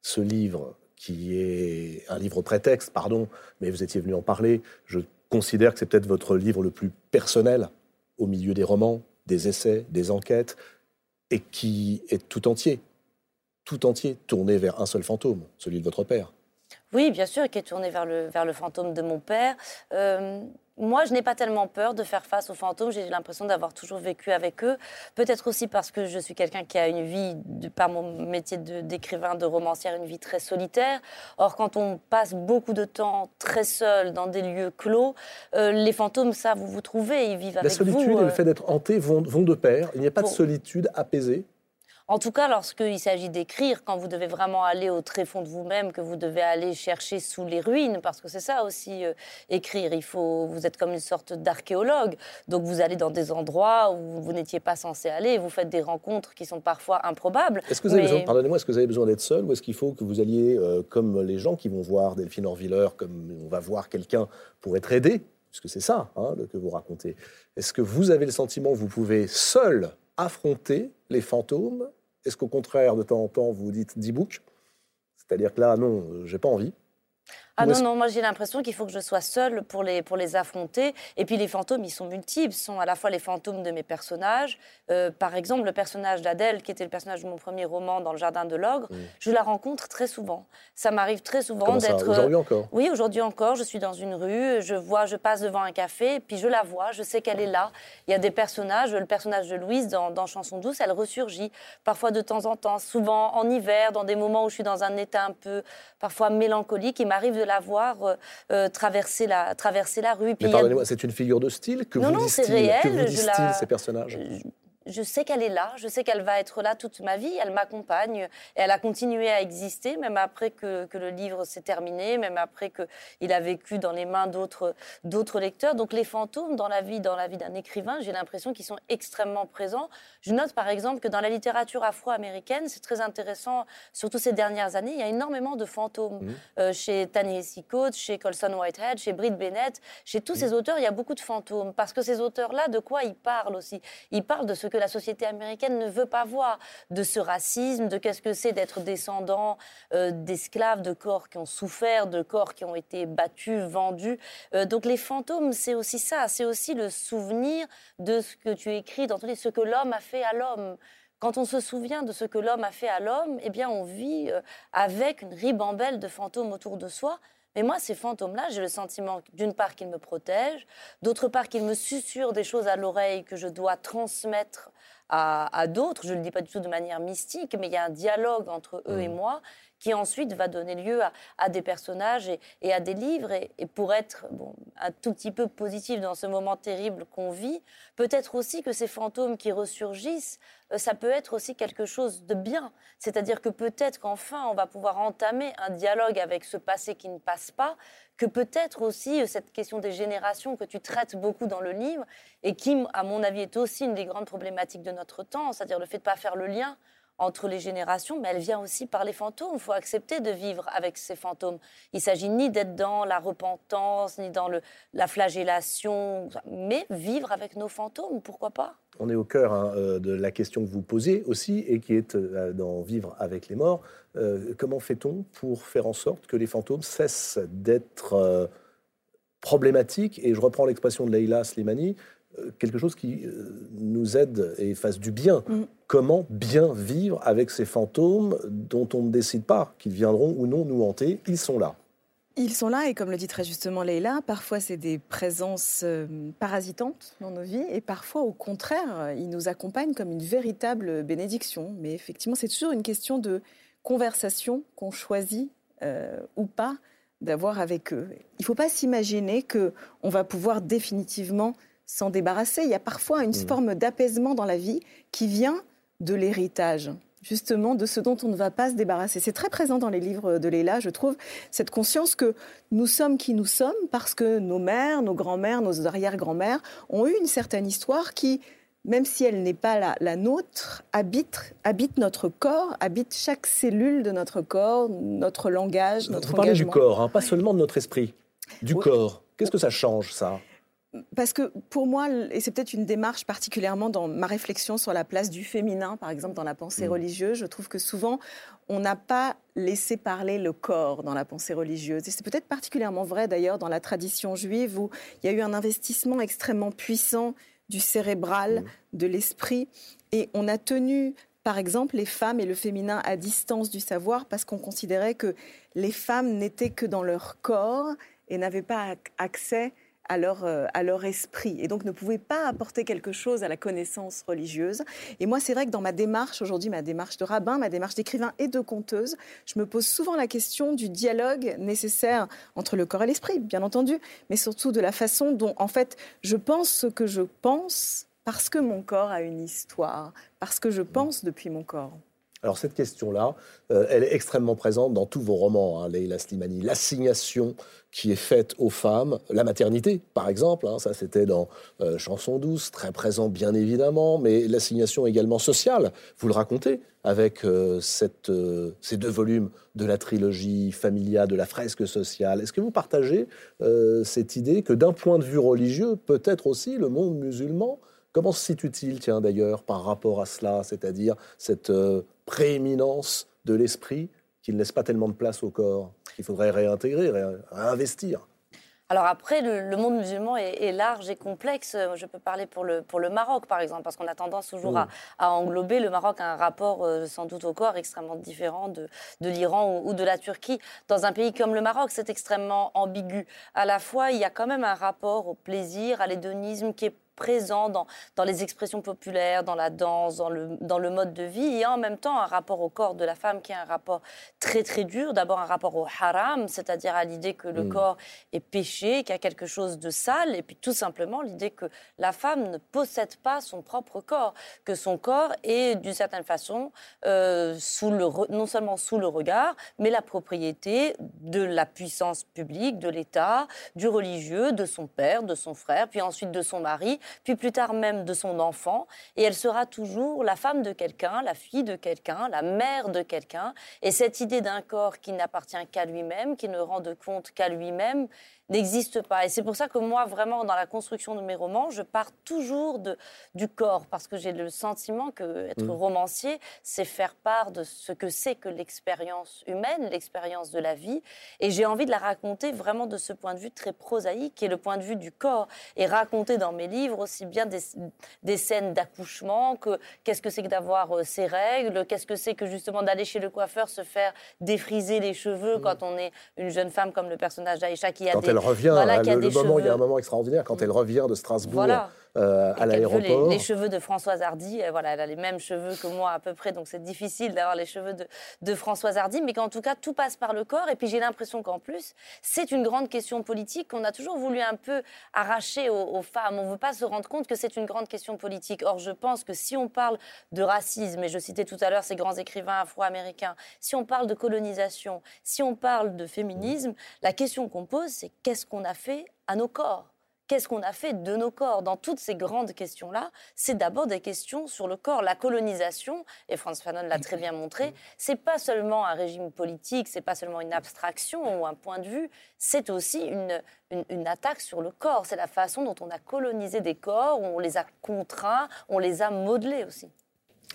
A: Ce livre, qui est un livre prétexte, pardon, mais vous étiez venu en parler. Je considère que c'est peut-être votre livre le plus personnel au milieu des romans, des essais, des enquêtes, et qui est tout entier, tout entier tourné vers un seul fantôme, celui de votre père.
C: Oui, bien sûr, qui est tourné vers le, vers le fantôme de mon père. Euh, moi, je n'ai pas tellement peur de faire face aux fantômes. J'ai l'impression d'avoir toujours vécu avec eux. Peut-être aussi parce que je suis quelqu'un qui a une vie, de- par mon métier de- d'écrivain, de, romancière, une vie très solitaire. Or, quand on passe beaucoup de temps très seul dans des lieux clos, euh, les fantômes, ça, vous vous trouvez, ils vivent
A: La
C: avec
A: solitude
C: vous.
A: et
C: euh.
A: le fait d'être hanté vont, vont de pair. Il n'y a pas de solitude apaisée.
C: En tout cas, lorsqu'il s'agit d'écrire, quand vous devez vraiment aller au tréfonds de vous-même, que vous devez aller chercher sous les ruines, parce que c'est ça aussi, euh, écrire. Il faut, vous êtes comme une sorte d'archéologue. Donc vous allez dans des endroits où vous n'étiez pas censé aller, vous faites des rencontres qui sont parfois improbables.
A: Est-ce que vous avez
C: Mais-
A: besoin, pardonnez-moi, est-ce que vous avez besoin d'être seul ou est-ce qu'il faut que vous alliez, euh, comme les gens qui vont voir Delphine Orviller, comme on va voir quelqu'un pour être aidé, puisque c'est ça hein, que vous racontez. Est-ce que vous avez le sentiment que vous pouvez seul affronter les fantômes Est-ce qu'au contraire, de temps en temps, vous dites D-book C'est-à-dire que là, non, j'ai pas envie.
C: Ah non, non, moi j'ai l'impression qu'il faut que je sois seule pour les, pour les affronter. Et puis les fantômes, ils sont multiples. Ce sont à la fois les fantômes de mes personnages. Euh, par exemple, le personnage d'Adèle, qui était le personnage de mon premier roman dans Le Jardin de l'Ogre, je la rencontre très souvent. Ça m'arrive très souvent d'être. euh,
A: Aujourd'hui encore?
C: Oui, aujourd'hui encore, je suis dans une rue, je vois, je passe devant un café, puis je la vois, je sais qu'elle est là. Il y a des personnages, le personnage de Louise dans, dans Chanson douce, elle ressurgit, parfois de temps en temps, souvent en hiver, dans des moments où je suis dans un état un peu, parfois mélancolique. Il m'arrive de la voir euh, euh, traverser, la, traverser la rue. Puis
A: Mais
C: a-
A: pardonnez-moi, c'est une figure de style que
C: Non,
A: vous
C: non,
A: distille, que
C: réel,
A: vous
C: je
A: distille
C: la-
A: ces personnages
C: je sais qu'elle est là, je sais qu'elle va être là toute ma vie, elle m'accompagne, et elle a continué à exister, même après que, que le livre s'est terminé, même après qu'il a vécu dans les mains d'autres lecteurs. Donc les fantômes dans la vie, dans la vie d'un écrivain, j'ai l'impression qu'ils sont extrêmement présents. Je note par exemple que dans la littérature afro-américaine, c'est très intéressant, surtout ces dernières années, il y a énormément de fantômes.
A: Mhm.
C: Euh, chez Ta-Nehisi Coates, chez Colson Whitehead, chez Britt Bennett, chez tous ces auteurs, il y a beaucoup de fantômes. Parce que ces auteurs-là, de quoi ils parlent aussi? Ils parlent de ce que la société américaine ne veut pas voir, de ce racisme, de qu'est-ce que c'est d'être descendant euh, d'esclaves, de corps qui ont souffert, de corps qui ont été battus, vendus. Euh, donc les fantômes, c'est aussi ça, c'est aussi le souvenir de ce que tu écris dans ce que l'homme a fait à l'homme. Quand on se souvient de ce que l'homme a fait à l'homme, eh bien, on vit euh, avec une ribambelle de fantômes autour de soi. Mais moi, ces fantômes-là, j'ai le sentiment, d'une part, qu'ils me protègent, d'autre part, qu'ils me susurrent des choses à l'oreille que je dois transmettre à, à d'autres. Je ne le dis pas du tout de manière mystique, mais il y a un dialogue entre eux et moi qui ensuite va donner lieu à, des personnages et, à des livres. Et, et pour être bon, un tout petit peu positif dans ce moment terrible qu'on vit, peut-être aussi que ces fantômes qui ressurgissent, euh, ça peut être aussi quelque chose de bien. C'est-à-dire que peut-être qu'enfin, on va pouvoir entamer un dialogue avec ce passé qui ne passe pas, que peut-être aussi euh, cette question des générations que tu traites beaucoup dans le livre, et qui, à mon avis, est aussi une des grandes problématiques de notre temps, c'est-à-dire le fait de ne pas faire le lien entre les générations, mais elle vient aussi par les fantômes. Il faut accepter de vivre avec ces fantômes. Il s'agit ni d'être dans la repentance, ni dans la flagellation, mais vivre avec nos fantômes, pourquoi pas?
A: On est au cœur hein, euh, de la question que vous posez aussi et qui est euh, dans Vivre avec les morts. Euh, comment fait-on pour faire en sorte que les fantômes cessent d'être problématiques? Et je reprends l'expression de Leila Slimani, quelque chose qui euh, nous aide et fasse du bien.
B: Mm.
A: Comment bien vivre avec ces fantômes dont on ne décide pas qu'ils viendront ou non nous hanter? Ils sont là.
B: Ils sont là et comme le dit très justement Leïla, parfois c'est des présences euh, parasitantes dans nos vies et parfois au contraire, euh, ils nous accompagnent comme une véritable bénédiction. Mais effectivement, c'est toujours une question de conversation qu'on choisit euh, ou pas d'avoir avec eux. Il ne faut pas s'imaginer que on va pouvoir définitivement s'en débarrasser. Il y a parfois une
A: Mhm.
B: forme d'apaisement dans la vie qui vient de l'héritage justement de ce dont on ne va pas se débarrasser. C'est très présent dans les livres de Léla, je trouve, cette conscience que nous sommes qui nous sommes parce que nos mères, nos grands-mères, nos arrière-grands-mères ont eu une certaine histoire qui même si elle n'est pas la, la nôtre, habite, habite notre corps, habite chaque cellule de notre corps, notre langage, notre
A: Vous parlez du
B: engagement.
A: corps, hein, pas seulement de notre esprit. Du corps. Qu'est-ce que ça change, ça?
B: Parce que pour moi, et c'est peut-être une démarche particulièrement dans ma réflexion sur la place du féminin, par exemple dans la pensée
A: Mm.
B: religieuse, je trouve que souvent on n'a pas laissé parler le corps dans la pensée religieuse. Et c'est peut-être particulièrement vrai d'ailleurs dans la tradition juive où il y a eu un investissement extrêmement puissant du cérébral,
A: Mm.
B: de l'esprit. Et on a tenu, par exemple, les femmes et le féminin à distance du savoir parce qu'on considérait que les femmes n'étaient que dans leur corps et n'avaient pas ac- accès à leur, euh, à leur esprit et donc ne pouvaient pas apporter quelque chose à la connaissance religieuse. Et moi, c'est vrai que dans ma démarche, aujourd'hui, ma démarche de rabbin, ma démarche d'écrivain et de conteuse, je me pose souvent la question du dialogue nécessaire entre le corps et l'esprit, bien entendu, mais surtout de la façon dont, en fait, je pense ce que je pense parce que mon corps a une histoire, parce que je pense depuis mon corps.
A: Alors cette question-là, euh, elle est extrêmement présente dans tous vos romans, hein, Leila Slimani. L'assignation qui est faite aux femmes, la maternité par exemple, hein, ça c'était dans euh, Chanson douce, très présent bien évidemment, mais l'assignation également sociale, vous le racontez avec euh, ces deux volumes de la trilogie Familia, de la fresque sociale. Est-ce que vous partagez cette idée que d'un point de vue religieux, peut-être aussi le monde musulman Comment se situe-t-il, tiens, d'ailleurs, par rapport à cela, c'est-à-dire cette euh, prééminence de l'esprit qui ne laisse pas tellement de place au corps, qu'il faudrait réintégrer, ré- réinvestir?
C: Alors après, le, le monde musulman est, est large et complexe. Euh, Je peux parler pour le, pour le Maroc, par exemple, parce qu'on a tendance toujours
A: Mm.
C: à, à englober. Le Maroc a un rapport euh, sans doute au corps extrêmement différent de, de l'Iran ou, ou de la Turquie. Dans un pays comme le Maroc, c'est extrêmement ambigu. À la fois, il y a quand même un rapport au plaisir, à l'hédonisme qui est présent dans, dans les expressions populaires, dans la danse, dans le, dans le mode de vie, et en même temps un rapport au corps de la femme qui est un rapport très très dur. D'abord un rapport au haram, c'est-à-dire à, l'idée que le
A: Mm.
C: corps est péché, qu'il y a quelque chose de sale, et puis tout simplement l'idée que la femme ne possède pas son propre corps, que son corps est d'une certaine façon euh, sous le re- non seulement sous le regard, mais la propriété de la puissance publique, de l'État, du religieux, de son père, de son frère, puis ensuite de son mari, puis plus tard même de son enfant, et elle sera toujours la femme de quelqu'un, la fille de quelqu'un, la mère de quelqu'un, et cette idée d'un corps qui n'appartient qu'à lui-même, qui ne rend de compte qu'à lui-même, n'existe pas. Et c'est pour ça que moi, vraiment, dans la construction de mes romans, je pars toujours de, du corps, parce que j'ai le sentiment que être
A: Mm.
C: romancier, c'est faire part de ce que c'est que l'expérience humaine, l'expérience de la vie. Et j'ai envie de la raconter vraiment de ce point de vue très prosaïque, qui est le point de vue du corps, et raconter dans mes livres aussi bien des, des scènes d'accouchement que qu'est-ce que c'est que d'avoir euh, ses règles, qu'est-ce que c'est que justement d'aller chez le coiffeur se faire défriser les cheveux quand on est une jeune femme comme le personnage d'Aïcha qui a
A: Mm. Quand
C: des
A: elle revient,
C: voilà,
A: hein, le, le moment, il y a un moment extraordinaire, quand elle revient de Strasbourg
C: Voilà.
A: Euh, à l'aéroport.
C: Les, les cheveux de Françoise Hardy, euh, voilà, elle a les mêmes cheveux que moi à peu près, donc c'est difficile d'avoir les cheveux de, de Françoise Hardy, mais qu'en tout cas tout passe par le corps. Et puis j'ai l'impression qu'en plus, c'est une grande question politique qu'on a toujours voulu un peu arracher aux, aux femmes. On ne veut pas se rendre compte que c'est une grande question politique. Or, je pense que si on parle de racisme, et je citais tout à l'heure ces grands écrivains afro-américains, si on parle de colonisation, si on parle de féminisme, la question qu'on pose, c'est qu'est-ce qu'on a fait à nos corps? Qu'est-ce qu'on a fait de nos corps Dans toutes ces grandes questions-là, c'est d'abord des questions sur le corps. La colonisation, et Franz Fanon l'a très bien montré, c'est pas seulement un régime politique, c'est pas seulement une abstraction ou un point de vue, c'est aussi une, une, une attaque sur le corps. C'est la façon dont on a colonisé des corps, on les a contraints, on les a modelés aussi.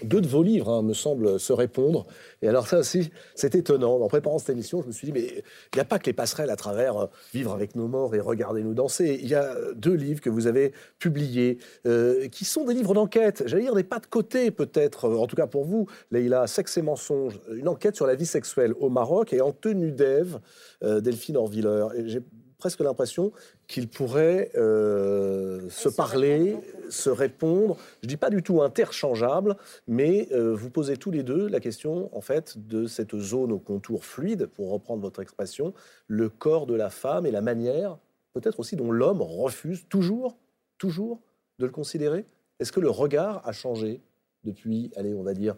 A: Deux de vos livres, hein, me semblent se répondre. Et alors ça aussi, c'est étonnant. En préparant cette émission, je me suis dit, mais il n'y a pas que les passerelles à travers euh, Vivre avec nos morts et Regarder nous danser. Il y a deux livres que vous avez publiés, euh, qui sont des livres d'enquête. J'allais dire des pas de côté, peut-être, euh, en tout cas pour vous, Leïla, Sexe et mensonges, une enquête sur la vie sexuelle au Maroc et en tenue d'Ève, Delphine Orviller. J'ai presque l'impression qu'ils pourraient euh, se parler, se répondre. Je dis pas du tout interchangeable, mais euh, vous posez tous les deux la question en fait de cette zone au contour fluide, pour reprendre votre expression, le corps de la femme et la manière, peut-être aussi dont l'homme refuse toujours, toujours de le considérer. Est-ce que le regard a changé depuis, allez, on va dire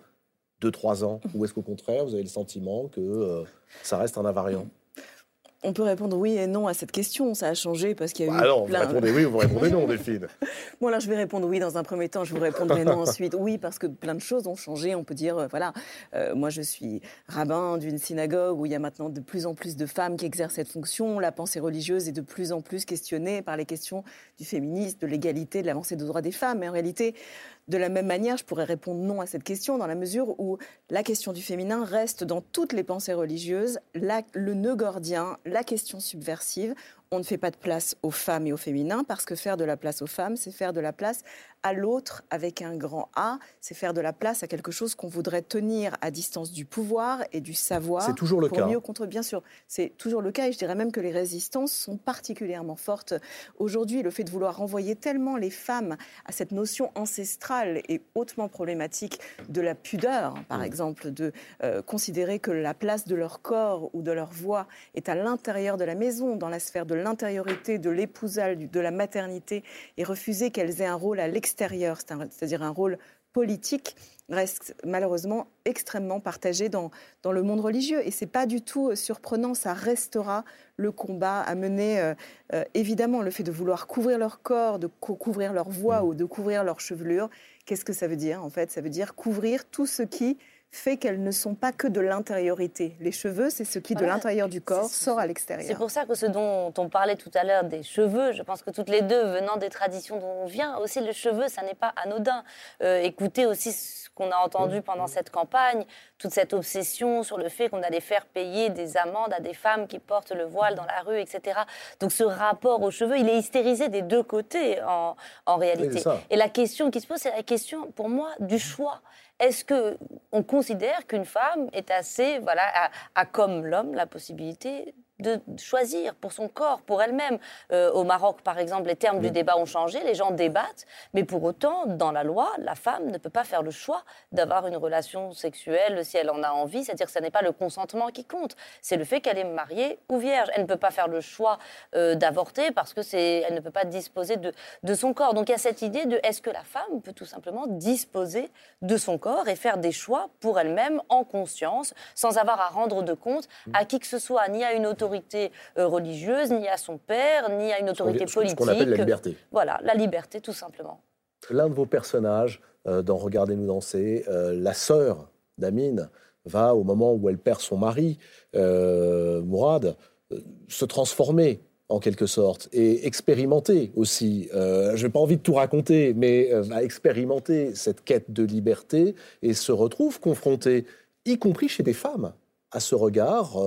A: deux trois ans, ou est-ce qu'au contraire vous avez le sentiment que euh, ça reste un invariant?
B: On peut répondre oui et non à cette question. Ça a changé parce qu'il y a eu.
A: Alors,
B: plein...
A: vous répondez oui ou vous répondez non, Delphine
B: Bon, alors je vais répondre oui dans un premier temps, je vous répondrai non ensuite. Oui, parce que plein de choses ont changé. On peut dire, euh, voilà, euh, moi je suis rabbin d'une synagogue où il y a maintenant de plus en plus de femmes qui exercent cette fonction. La pensée religieuse est de plus en plus questionnée par les questions du féminisme, de l'égalité, de l'avancée des droits des femmes. Mais en réalité, de la même manière, je pourrais répondre non à cette question dans la mesure où la question du féminin reste dans toutes les pensées religieuses le nœud gordien, la question subversive on ne fait pas de place aux femmes et aux féminins parce que faire de la place aux femmes, c'est faire de la place à l'autre avec un grand A, c'est faire de la place à quelque chose qu'on voudrait tenir à distance du pouvoir et du savoir.
A: C'est toujours le
B: pour
A: cas.
B: Mieux contre, bien sûr, c'est toujours le cas et je dirais même que les résistances sont particulièrement fortes aujourd'hui. Le fait de vouloir renvoyer tellement les femmes à cette notion ancestrale et hautement problématique de la pudeur, par mm. exemple, de euh, considérer que la place de leur corps ou de leur voix est à l'intérieur de la maison, dans la sphère de l'intériorité, de l'épousal, de la maternité, et refuser qu'elles aient un rôle à l'extérieur, c'est-à-dire un rôle politique, reste malheureusement extrêmement partagé dans, dans le monde religieux. Et c'est pas du tout euh, surprenant, ça restera le combat à mener. Euh, euh, évidemment, le fait de vouloir couvrir leur corps, de couvrir leur voix mmh. ou de couvrir leur chevelure, qu'est-ce que ça veut dire en fait? Ça veut dire couvrir tout ce qui fait qu'elles ne sont pas que de l'intériorité. Les cheveux, c'est ce qui, de l'intérieur du corps, sort à l'extérieur.
C: C'est pour ça que ce dont on parlait tout à l'heure des cheveux, je pense que toutes les deux, venant des traditions dont on vient, aussi le cheveu, ça n'est pas anodin. Euh, écoutez aussi ce qu'on a entendu pendant cette campagne, toute cette obsession sur le fait qu'on allait faire payer des amendes à des femmes qui portent le voile dans la rue, etc. Donc ce rapport aux cheveux, il est hystérisé des deux côtés en, en réalité. Et la question qui se pose, c'est la question, pour moi, du choix. Est-ce que on considère qu'une femme est assez, voilà, a comme l'homme la possibilité de choisir pour son corps, pour elle-même. Euh, au Maroc, par exemple, les termes du débat ont changé, les gens débattent, mais pour autant, dans la loi, la femme ne peut pas faire le choix d'avoir une relation sexuelle si elle en a envie, c'est-à-dire que ce n'est pas le consentement qui compte, c'est le fait qu'elle est mariée ou vierge. Elle ne peut pas faire le choix euh, d'avorter parce que c'est, elle ne peut pas disposer de, de son corps. Donc il y a cette idée de est-ce que la femme peut tout simplement disposer de son corps et faire des choix pour elle-même en conscience, sans avoir à rendre de compte à qui que ce soit, ni à une autorité autorité euh, religieuse, ni à son père, ni à une autorité politique.
A: Ce qu'on appelle la liberté.
C: Voilà, la liberté, tout simplement.
A: L'un de vos personnages euh, dans Regardez-nous danser, euh, la sœur d'Amine, va, au moment où elle perd son mari, Mourad, se transformer en quelque sorte, et expérimenter aussi. je n'ai pas envie de tout raconter, mais va expérimenter cette quête de liberté et se retrouve confrontée, y compris chez des femmes, à ce regard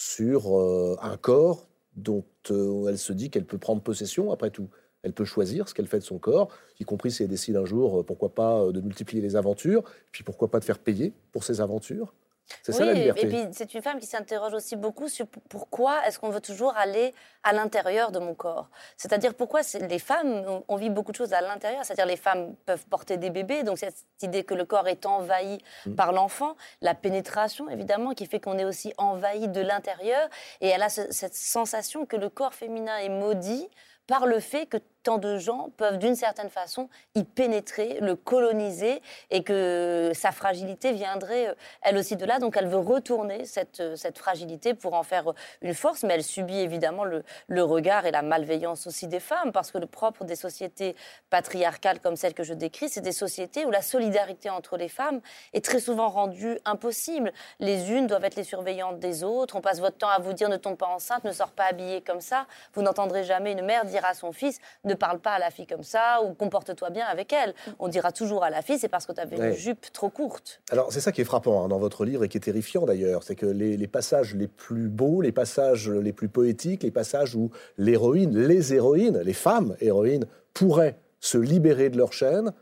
A: sur euh, un corps dont euh, elle se dit qu'elle peut prendre possession après tout. Elle peut choisir ce qu'elle fait de son corps, y compris si elle décide un jour, euh, pourquoi pas, de multiplier les aventures, puis pourquoi pas de faire payer pour ces aventures.
C: C'est ça la liberté. Et puis c'est une femme qui s'interroge aussi beaucoup sur pourquoi est-ce qu'on veut toujours aller à l'intérieur de mon corps? C'est-à-dire pourquoi les femmes, on, vit beaucoup de choses à l'intérieur? C'est-à-dire les femmes peuvent porter des bébés, donc cette idée que le corps est envahi mm. par l'enfant, la pénétration évidemment qui fait qu'on est aussi envahi de l'intérieur, et elle a cette sensation que le corps féminin est maudit par le fait que tant de gens peuvent d'une certaine façon y pénétrer, le coloniser et que sa fragilité viendrait euh, elle aussi de là. Donc elle veut retourner cette, euh, cette fragilité pour en faire euh, une force, mais elle subit évidemment le, le, regard et la malveillance aussi des femmes parce que le propre des sociétés patriarcales comme celle que je décris, c'est des sociétés où la solidarité entre les femmes est très souvent rendue impossible. Les unes doivent être les surveillantes des autres, on passe votre temps à vous dire ne tombe pas enceinte, ne sors pas habillée comme ça. Vous n'entendrez jamais une mère dire à son fils parle pas à la fille comme ça ou comporte-toi bien avec elle. On dira toujours à la fille, c'est parce que tu avais une jupe trop courte.
A: Alors c'est ça qui est frappant hein, dans votre livre et qui est terrifiant d'ailleurs, c'est que les, passages les plus beaux, les passages les plus poétiques, les passages où l'héroïne, les héroïnes, les femmes héroïnes pourraient se libérer de leur chaîne,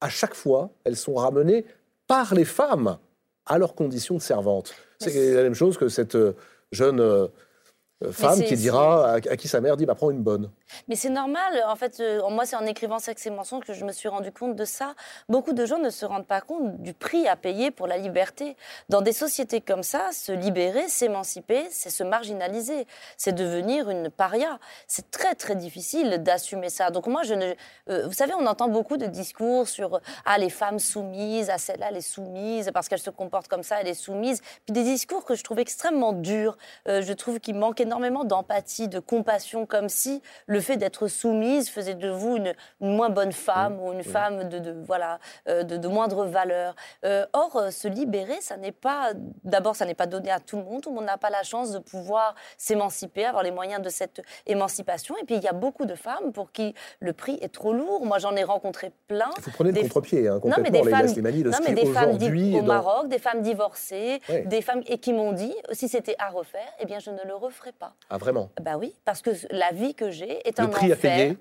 A: à chaque fois, elles sont ramenées par les femmes à leurs conditions de servantes. C'est la même chose que cette euh, jeune euh, femme qui dira à, qui sa mère dit bah, prends une bonne.
C: Mais c'est normal. En fait, euh, moi, c'est en écrivant Sexe et mensonges que je me suis rendu compte de ça. Beaucoup de gens ne se rendent pas compte du prix à payer pour la liberté. Dans des sociétés comme ça, se libérer, s'émanciper, c'est se marginaliser. C'est devenir une paria. C'est très, très difficile d'assumer ça. Donc, moi, je ne. Euh, vous savez, on entend beaucoup de discours sur Ah, les femmes soumises, ah, celle-là, elle est soumise, parce qu'elle se comporte comme ça, elle est soumise. Puis des discours que je trouve extrêmement durs. je trouve qu'il manque énormément d'empathie, de compassion, comme si le fait d'être soumise faisait de vous une, moins bonne femme ou une femme de, voilà euh, de, moindre valeur. Euh, or, euh, se libérer, ça n'est pas d'abord, ça n'est pas donné à tout le monde. Tout le monde n'a pas la chance de pouvoir s'émanciper, avoir les moyens de cette émancipation. Et puis, il y a beaucoup de femmes pour qui le prix est trop lourd. Moi, j'en ai rencontré plein.
A: Vous prenez le contre-pied, hein,
C: complètement, non, mais des femmes, non, mais des femmes au Maroc, des femmes divorcées, des femmes et qui m'ont dit, si c'était à refaire, eh bien, je ne le referai pas.
A: Ah, vraiment?
C: Bah oui, parce que la vie que j'ai est un
A: le prix
C: enfer.
A: À payer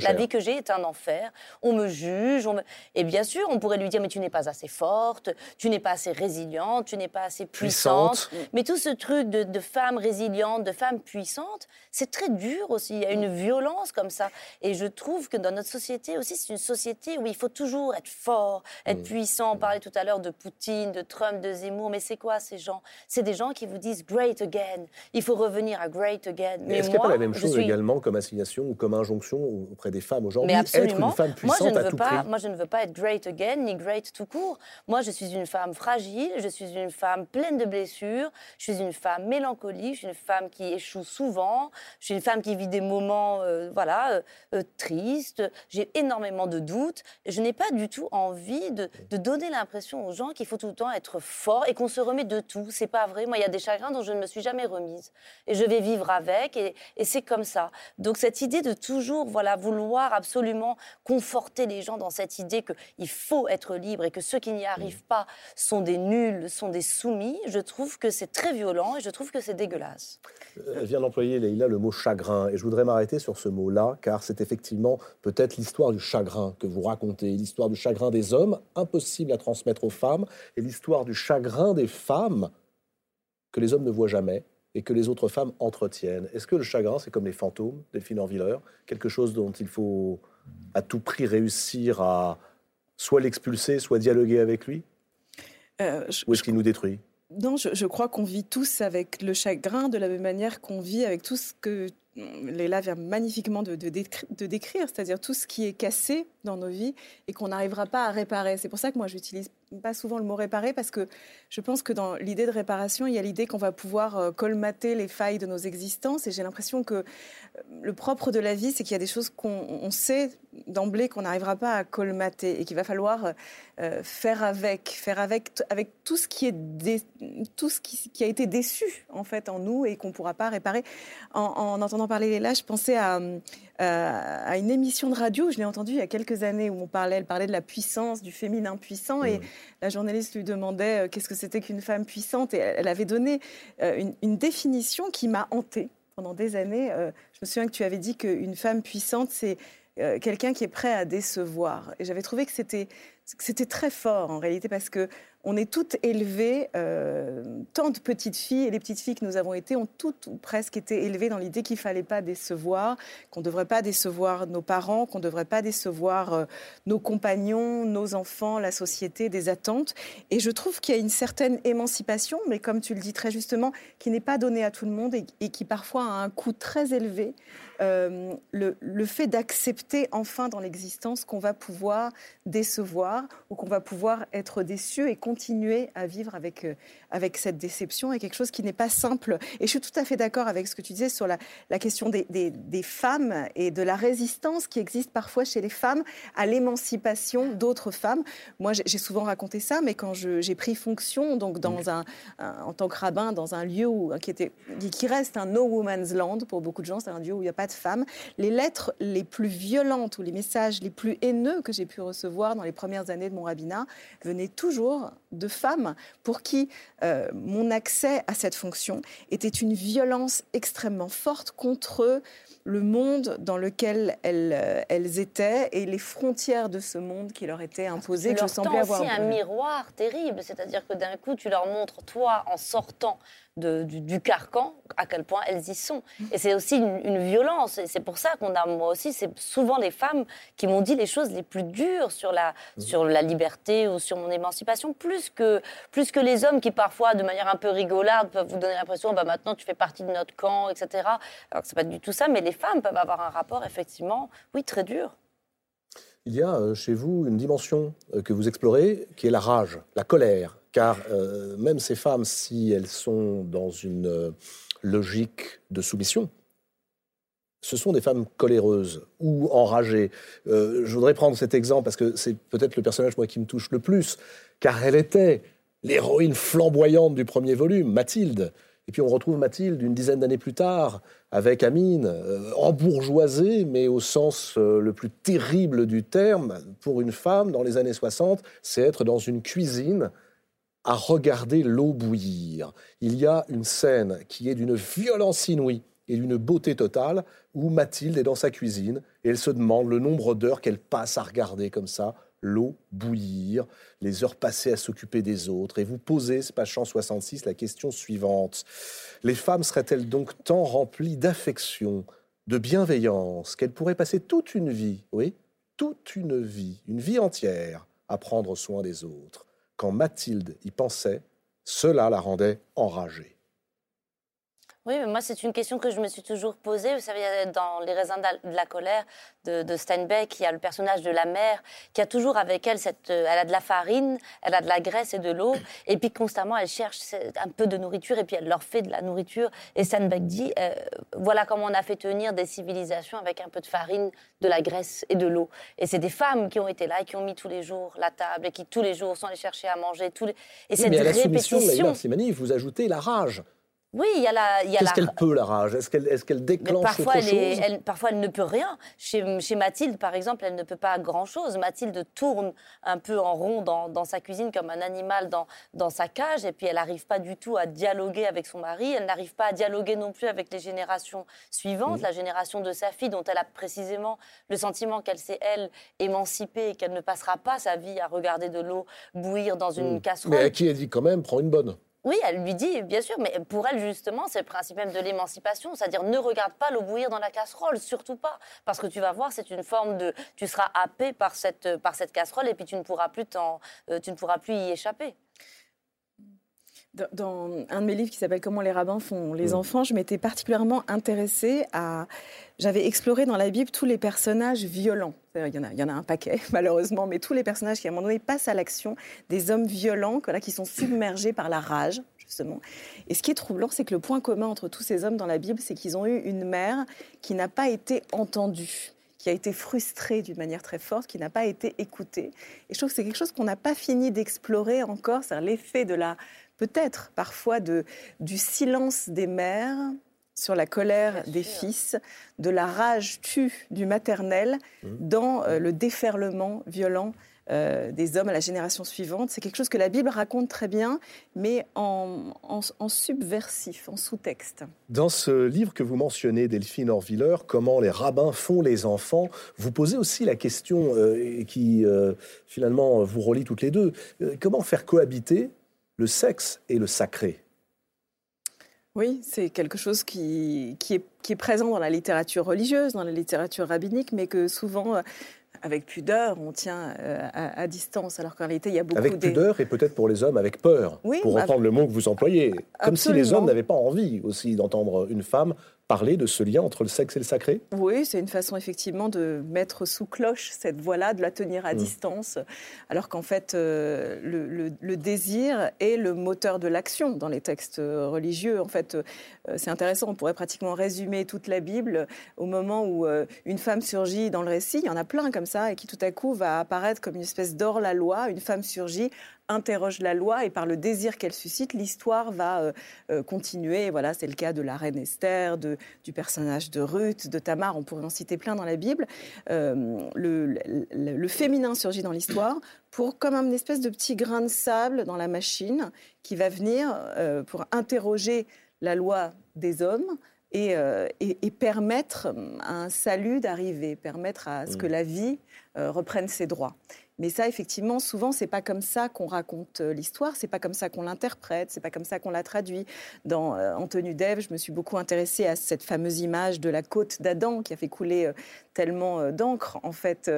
C: la vie que j'ai est un enfer. On me juge. On me... Et bien sûr, on pourrait lui dire, mais tu n'es pas assez forte, tu n'es pas assez résiliente, tu n'es pas assez puissante. Mais tout ce truc de, de femme résiliente, de femme puissante, c'est très dur aussi. Il y a une violence comme ça. Et je trouve que dans notre société aussi, c'est une société où il faut toujours être fort, être mm. puissant. On parlait tout à l'heure de Poutine, de Trump, de Zemmour. Mais c'est quoi ces gens? C'est des gens qui vous disent great again. Il faut revenir à great again.
A: Mais, est-ce qu'il n'y a pas la même chose également comme assignation ou comme injonction auprès des femmes aujourd'hui. Être une femme puissante
C: moi, je ne
A: veux
C: tout
A: pas,
C: Moi, je ne veux pas être great again, ni great tout court. Moi, je suis une femme fragile, je suis une femme pleine de blessures, je suis une femme mélancolique, je suis une femme qui échoue souvent, je suis une femme qui vit des moments euh, voilà, euh, euh, tristes, j'ai énormément de doutes. Je n'ai pas du tout envie de, de donner l'impression aux gens qu'il faut tout le temps être fort et qu'on se remet de tout. C'est pas vrai. Moi, il y a des chagrins dont je ne me suis jamais remise. Et je vais vivre avec, et, et c'est comme ça. Donc, cette idée de toujours voilà, vouloir absolument conforter les gens dans cette idée qu'il faut être libre et que ceux qui n'y arrivent mm. pas sont des nuls, sont des soumis, je trouve que c'est très violent et je trouve que c'est dégueulasse.
A: Euh, elle vient d'employer, Leïla, le mot chagrin. Et je voudrais m'arrêter sur ce mot-là, car c'est effectivement peut-être l'histoire du chagrin que vous racontez, l'histoire du chagrin des hommes, impossible à transmettre aux femmes, et l'histoire du chagrin des femmes que les hommes ne voient jamais, et que les autres femmes entretiennent. Est-ce que le chagrin, c'est comme les fantômes, Delphine Orviller, quelque chose dont il faut à tout prix réussir à soit l'expulser, soit dialoguer avec lui? Euh, Ou est-ce qu'il nous détruit?
B: Non, je, crois qu'on vit tous avec le chagrin de la même manière qu'on vit avec tout ce que Léla vient magnifiquement de, de, décrire, c'est-à-dire tout ce qui est cassé dans nos vies et qu'on n'arrivera pas à réparer. C'est pour ça que moi, j'utilise pas souvent le mot réparer parce que je pense que dans l'idée de réparation, il y a l'idée qu'on va pouvoir euh, colmater les failles de nos existences. Et j'ai l'impression que euh, le propre de la vie, c'est qu'il y a des choses qu'on sait d'emblée qu'on n'arrivera pas à colmater et qu'il va falloir euh, faire avec, faire avec, avec tout ce qui est tout ce qui, a été déçu en fait en nous et qu'on pourra pas réparer. En, entendant parler là, je pensais à, à une émission de radio, je l'ai entendue il y a quelques années où on parlait, elle parlait de la puissance, du féminin puissant et la journaliste lui demandait euh, qu'est-ce que c'était qu'une femme puissante et elle avait donné euh, une, définition qui m'a hantée pendant des années. Euh, je me souviens que tu avais dit qu'une femme puissante, c'est quelqu'un qui est prêt à décevoir. Et j'avais trouvé que c'était très fort en réalité parce que on est toutes élevées, euh, tant de petites filles et les petites filles que nous avons été ont toutes ou presque été élevées dans l'idée qu'il fallait pas décevoir, qu'on ne devrait pas décevoir nos parents, qu'on ne devrait pas décevoir euh, nos compagnons, nos enfants, la société, des attentes. Et je trouve qu'il y a une certaine émancipation, mais comme tu le dis très justement, qui n'est pas donnée à tout le monde et qui parfois a un coût très élevé euh, le, fait d'accepter enfin dans l'existence qu'on va pouvoir décevoir ou qu'on va pouvoir être déçu et continuer à vivre avec, euh, avec cette déception est quelque chose qui n'est pas simple. Et je suis tout à fait d'accord avec ce que tu disais sur la, la question des, des, femmes et de la résistance qui existe parfois chez les femmes à l'émancipation d'autres femmes. Moi, j'ai souvent raconté ça, mais quand j'ai pris fonction, donc dans un, en tant que rabbin, dans un lieu où, qui, était, qui reste un no woman's land pour beaucoup de gens, c'est un lieu où il n'y a pas de femmes. Les lettres les plus violentes ou les messages les plus haineux que j'ai pu recevoir dans les premières années de mon rabbinat venaient toujours de femmes pour qui euh, mon accès à cette fonction était une violence extrêmement forte contre le monde dans lequel elles, euh, elles, étaient et les frontières de ce monde qui leur étaient imposées.
C: Tu que je semblais avoir aussi un miroir terrible, c'est-à-dire que d'un coup tu leur montres toi en sortant du, carcan, à quel point elles y sont. Et c'est aussi une, violence. Et c'est pour ça qu'on a, moi aussi, c'est souvent les femmes qui m'ont dit les choses les plus dures sur la, sur la liberté ou sur mon émancipation, plus que, plus que les hommes qui parfois, de manière un peu rigolarde, peuvent vous donner l'impression, bah, maintenant tu fais partie de notre camp, etc. Alors que c'est pas du tout ça, mais les femmes peuvent avoir un rapport, effectivement, oui, très dur.
A: Il y a euh, chez vous une dimension euh, que vous explorez qui est la rage, la colère, car euh, même ces femmes, si elles sont dans une logique de soumission. Ce sont des femmes coléreuses ou enragées. Euh, je voudrais prendre cet exemple parce que c'est peut-être le personnage moi qui me touche le plus, car elle était l'héroïne flamboyante du premier volume, Mathilde. Et puis on retrouve Mathilde une dizaine d'années plus tard avec Amine, euh, embourgeoisée, mais au sens euh, le plus terrible du terme. Pour une femme, dans les années 60, c'est être dans une cuisine à regarder l'eau bouillir. Il y a une scène qui est d'une violence inouïe et d'une beauté totale où Mathilde est dans sa cuisine et elle se demande le nombre d'heures qu'elle passe à regarder comme ça l'eau bouillir, les heures passées à s'occuper des autres. Et vous posez, page 166, la question suivante. Les femmes seraient-elles donc tant remplies d'affection, de bienveillance, qu'elles pourraient passer toute une vie, oui, toute une vie, une vie entière, à prendre soin des autres? Quand Mathilde y pensait, cela la rendait enragée.
C: Oui, mais moi, c'est une question que je me suis toujours posée. Vous savez, dans Les raisins de la colère de, Steinbeck, il y a le personnage de la mère qui a toujours avec elle cette. Euh, elle a de la farine, elle a de la graisse et de l'eau. Et puis, constamment, elle cherche un peu de nourriture et puis elle leur fait de la nourriture. Et Steinbeck dit euh, voilà comment on a fait tenir des civilisations avec un peu de farine, de la graisse et de l'eau. Et c'est des femmes qui ont été là et qui ont mis tous les jours la table et qui tous les jours sont allées chercher à manger. Tous les...
A: Et cette mais à la répétition. Soumission, vous ajoutez la rage.
C: Oui, il y a la.
A: Qu'est-ce qu'elle peut, la rage? Est-ce qu'elle est qu'elle déclenche
C: parfois,
A: autre chose?
C: elle, Parfois, elle ne peut rien. Chez, chez, Mathilde, par exemple, elle ne peut pas grand-chose. Mathilde tourne un peu en rond dans, dans, sa cuisine comme un animal dans, dans sa cage, et puis elle n'arrive pas du tout à dialoguer avec son mari. Elle n'arrive pas à dialoguer non plus avec les générations suivantes, la génération de sa fille, dont elle a précisément le sentiment qu'elle s'est, elle, émancipée et qu'elle ne passera pas sa vie à regarder de l'eau bouillir dans une casserole.
A: Mais à qui elle dit quand même, prends une bonne?
C: Oui, elle lui dit, bien sûr, mais pour elle, justement, c'est le principe même de l'émancipation, c'est-à-dire ne regarde pas l'eau bouillir dans la casserole, surtout pas, parce que tu vas voir, c'est une forme de, tu seras happé par cette, par cette casserole et puis tu ne pourras plus, euh, tu ne pourras plus y échapper.
B: Dans un de mes livres qui s'appelle Comment les rabbins font les enfants, je m'étais particulièrement intéressée à. J'avais exploré dans la Bible tous les personnages violents. Il y, en a, il y en a un paquet, malheureusement, mais tous les personnages qui, à un moment donné, passent à l'action, des hommes violents voilà, qui sont submergés par la rage, justement. Et ce qui est troublant, c'est que le point commun entre tous ces hommes dans la Bible, c'est qu'ils ont eu une mère qui n'a pas été entendue qui a été frustrée d'une manière très forte, qui n'a pas été écoutée. Et je trouve que c'est quelque chose qu'on n'a pas fini d'explorer encore, c'est l'effet de la peut-être parfois de, du silence des mères sur la colère des fils, de la rage tue du maternel mmh. dans euh, le déferlement violent euh, des hommes à la génération suivante. C'est quelque chose que la Bible raconte très bien, mais en, subversif, en sous-texte.
A: Dans ce livre que vous mentionnez, Delphine Orviller, Comment les rabbins font les enfants, vous posez aussi la question euh, qui finalement vous relie toutes les deux. comment faire cohabiter le sexe et le sacré.
B: Oui, c'est quelque chose qui, qui, est, qui, est, présent dans la littérature religieuse, dans la littérature rabbinique, mais que souvent, euh, avec pudeur, on tient euh, à, distance, alors qu'en réalité, il y a beaucoup
A: Avec pudeur et peut-être pour les hommes avec peur, pour entendre le mot que vous employez. Comme si les hommes n'avaient pas envie aussi d'entendre une femme parler de ce lien entre le sexe et le sacré?
B: Oui, c'est une façon effectivement de mettre sous cloche cette voix-là, de la tenir à mmh. distance, alors qu'en fait, euh, le, désir est le moteur de l'action dans les textes religieux. En fait, euh, c'est intéressant, on pourrait pratiquement résumer toute la Bible au moment où euh, une femme surgit dans le récit, il y en a plein comme ça, et qui tout à coup va apparaître comme une espèce d'or-la-loi, une femme surgit interroge la loi et par le désir qu'elle suscite, l'histoire va euh, euh, continuer. Voilà, c'est le cas de la reine Esther, de, du personnage de Ruth, de Tamar, on pourrait en citer plein dans la Bible. Euh, le, féminin surgit dans l'histoire pour comme une espèce de petit grain de sable dans la machine qui va venir pour interroger la loi des hommes. Et, et, permettre à un salut d'arriver, permettre à ce que la vie reprenne ses droits. Mais ça, effectivement, souvent, c'est pas comme ça qu'on raconte euh, l'histoire, c'est pas comme ça qu'on l'interprète, c'est pas comme ça qu'on la traduit. Dans euh, Anthony Dave, je me suis beaucoup intéressée à cette fameuse image de la côte d'Adam qui a fait couler euh, tellement d'encre. En fait,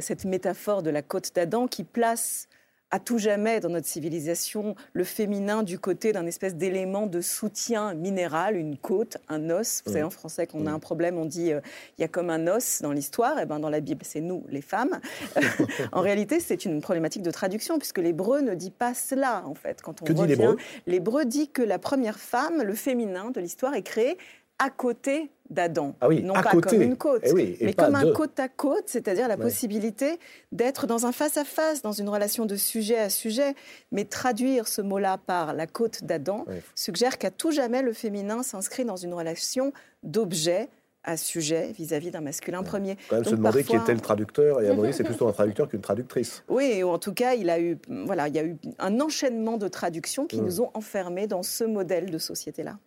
B: cette métaphore de la côte d'Adam qui place à tout jamais dans notre civilisation le féminin du côté d'un espèce d'élément de soutien minéral, une côte, un os. Vous savez, en français, quand on a un problème, on dit euh, il y a comme un os dans l'histoire. Et eh ben dans la Bible, c'est nous, les femmes. en réalité, c'est une problématique de traduction, puisque l'hébreu ne dit pas cela, en fait. Quand on
A: que
B: dit
A: l'hébreu?
B: L'hébreu dit que la première femme, le féminin de l'histoire, est créé à côté d'Adam.
A: Ah oui,
B: non
A: à
B: pas
A: côté.
B: comme une côte,
A: Eh
B: mais comme un côte à côte, c'est-à-dire la possibilité d'être dans un face-à-face, dans une relation de sujet à sujet. Mais traduire ce mot-là par la côte d'Adam suggère qu'à tout jamais, le féminin s'inscrit dans une relation d'objet à sujet vis-à-vis d'un masculin premier.
A: Quand même se demander qui était le traducteur, et à mon avis, c'est plutôt un traducteur qu'une traductrice.
B: Oui, ou en tout cas, il, a eu, voilà, il y a eu un enchaînement de traductions qui mm. nous ont enfermés dans ce modèle de société-là.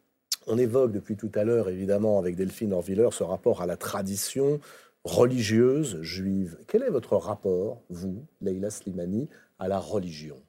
A: On évoque depuis tout à l'heure, évidemment, avec Delphine Orviller, ce rapport à la tradition religieuse juive. Quel est votre rapport, vous, Leila Slimani, à la religion?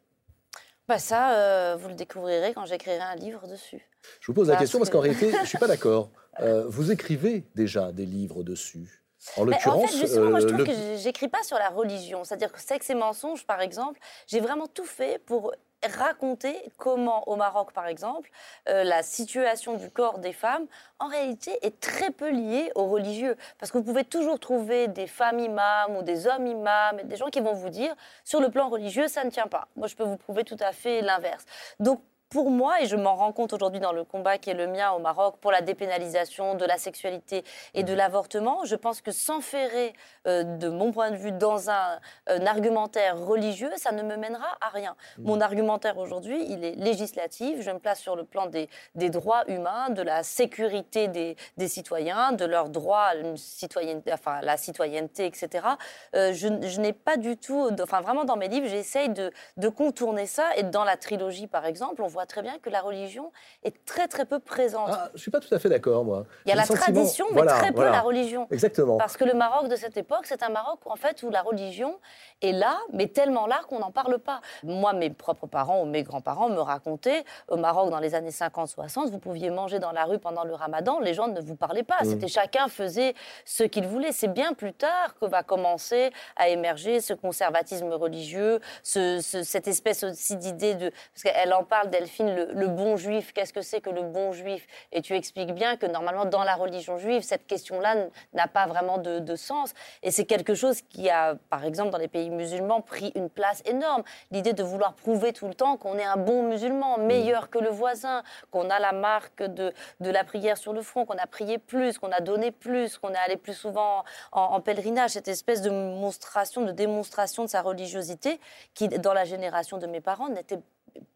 C: Bah ça, euh, vous le découvrirez quand j'écrirai un livre dessus.
A: Je vous pose la question parce qu'en réalité, je ne suis pas d'accord. Euh, vous écrivez déjà des livres dessus.
C: En l'occurrence, en fait, justement, moi, je euh, trouve que j'écris pas sur la religion. C'est-à-dire que sexe et mensonges, par exemple, j'ai vraiment tout fait pour raconter comment, au Maroc par exemple, euh, la situation du corps des femmes, en réalité, est très peu liée aux religieux. Parce que vous pouvez toujours trouver des femmes imams ou des hommes imams, des gens qui vont vous dire, sur le plan religieux, ça ne tient pas. Moi, je peux vous prouver tout à fait l'inverse. Donc, pour moi, et je m'en rends compte aujourd'hui dans le combat qui est le mien au Maroc pour la dépénalisation de la sexualité et de l'avortement, je pense que s'enferrer, euh, de mon point de vue, dans un, argumentaire religieux, ça ne me mènera à rien. Mmh. Mon argumentaire aujourd'hui, il est législatif. Je me place sur le plan des, des droits humains, de la sécurité des, des, citoyens, de leurs droits à une citoyenneté, enfin, la citoyenneté, etc. Euh, je, je n'ai pas du tout, enfin vraiment dans mes livres, j'essaye de, de contourner ça. Et dans la trilogie, par exemple, on voit voit très bien que la religion est très très peu présente.
A: Ah, je ne suis pas tout à fait d'accord, moi.
C: Il y a la tradition, mais très peu la religion.
A: Exactement.
C: Parce que le Maroc de cette époque, c'est un Maroc en fait où la religion est là, mais tellement là qu'on n'en parle pas. Moi, mes propres parents ou mes grands-parents me racontaient au Maroc dans les années 50-60, vous pouviez manger dans la rue pendant le Ramadan, les gens ne vous parlaient pas. Mm. C'était chacun faisait ce qu'il voulait. C'est bien plus tard que va commencer à émerger ce conservatisme religieux, ce, cette espèce aussi d'idée de parce qu'elle en parle d'elle le, bon juif, qu'est-ce que c'est que le bon juif? Et tu expliques bien que normalement, dans la religion juive, cette question-là n'a pas vraiment de, sens. Et c'est quelque chose qui a, par exemple, dans les pays musulmans, pris une place énorme. L'idée de vouloir prouver tout le temps qu'on est un bon musulman, meilleur que le voisin, qu'on a la marque de, de la prière sur le front, qu'on a prié plus, qu'on a donné plus, qu'on est allé plus souvent en, en pèlerinage, cette espèce de démonstration, de démonstration de sa religiosité qui, dans la génération de mes parents, n'était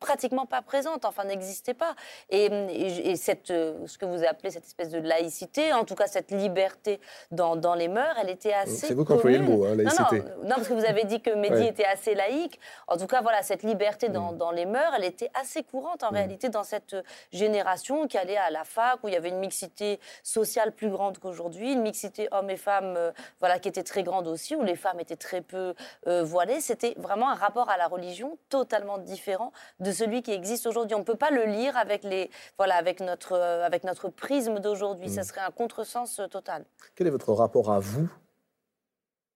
C: pratiquement pas présente, enfin n'existait pas. Et, cette, euh, ce que vous appelez cette espèce de laïcité, en tout cas cette liberté dans, dans les mœurs, elle était assez.
A: C'est vous qui employez le mot, hein, laïcité.
C: Non, non, parce que vous avez dit que Mehdi était assez laïque. En tout cas, voilà, cette liberté dans, mm. dans les mœurs, elle était assez courante en mm. réalité dans cette génération qui allait à la fac, où il y avait une mixité sociale plus grande qu'aujourd'hui, une mixité hommes et femmes, euh, voilà, qui était très grande aussi, où les femmes étaient très peu euh, voilées. C'était vraiment un rapport à la religion totalement différent de celui qui existe aujourd'hui. On ne peut pas le lire avec, les, voilà, avec, notre, euh, avec notre prisme d'aujourd'hui. Ça mm. serait un contresens euh, total.
A: Quel est votre rapport à vous,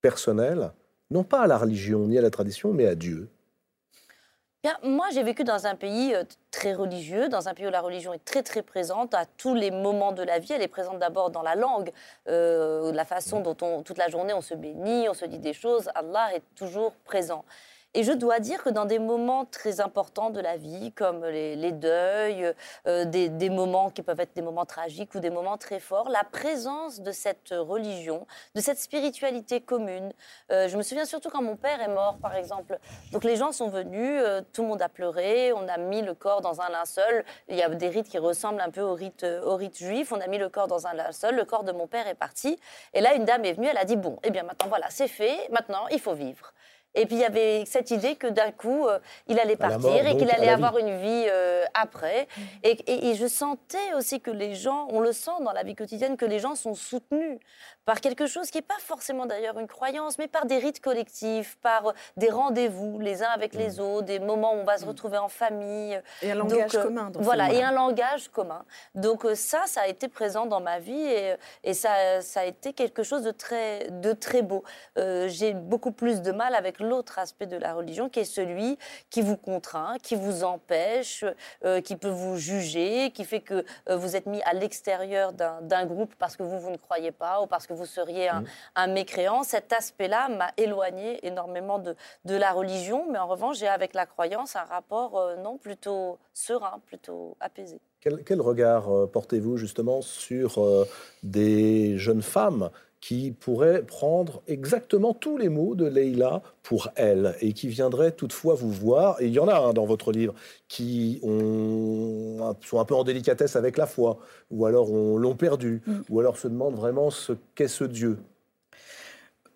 A: personnel, non pas à la religion ni à la tradition, mais à Dieu?
C: Bien, moi, j'ai vécu dans un pays euh, très religieux, dans un pays où la religion est très très présente à tous les moments de la vie. Elle est présente d'abord dans la langue, la façon dont on, toute la journée on se bénit, on se dit des choses. Allah est toujours présent. Et je dois dire que dans des moments très importants de la vie, comme les, deuils, euh, des, moments qui peuvent être des moments tragiques ou des moments très forts, la présence de cette religion, de cette spiritualité commune. Euh, je me souviens surtout quand mon père est mort, par exemple. Donc les gens sont venus, euh, tout le monde a pleuré, on a mis le corps dans un linceul. Il y a des rites qui ressemblent un peu au rite, au rite juif. On a mis le corps dans un linceul, le corps de mon père est parti. Et là, une dame est venue, elle a dit, bon, eh bien maintenant voilà, c'est fait, maintenant il faut vivre. Et puis il y avait cette idée que d'un coup, euh, il allait partir et qu'il allait avoir une vie euh, après. Mm. Et, et, je sentais aussi que les gens, on le sent dans la vie quotidienne, que les gens sont soutenus par quelque chose qui n'est pas forcément d'ailleurs une croyance, mais par des rites collectifs, par euh, des rendez-vous les uns avec les mm. autres, des moments où on va se mm. retrouver en famille.
B: Et un langage commun.
C: voilà, et un langage commun. Donc ça, ça a été présent dans ma vie et, et ça, ça a été quelque chose de très, de très beau. J'ai beaucoup plus de mal avec l'autre aspect de la religion qui est celui qui vous contraint, qui vous empêche, euh, qui peut vous juger, qui fait que euh, vous êtes mis à l'extérieur d'un groupe parce que vous, vous ne croyez pas ou parce que vous seriez un, mm. mécréant. Cet aspect-là m'a éloigné énormément de, de, la religion, mais en revanche, j'ai avec la croyance un rapport euh, non plutôt serein, plutôt apaisé.
A: Quel, quel regard portez-vous justement sur des jeunes femmes qui pourrait prendre exactement tous les mots de Leïla pour elle et qui viendrait toutefois vous voir. Et il y en a un dans votre livre qui ont, sont un peu en délicatesse avec la foi, ou alors l'ont perdu, mm. ou alors se demandent vraiment ce qu'est ce Dieu.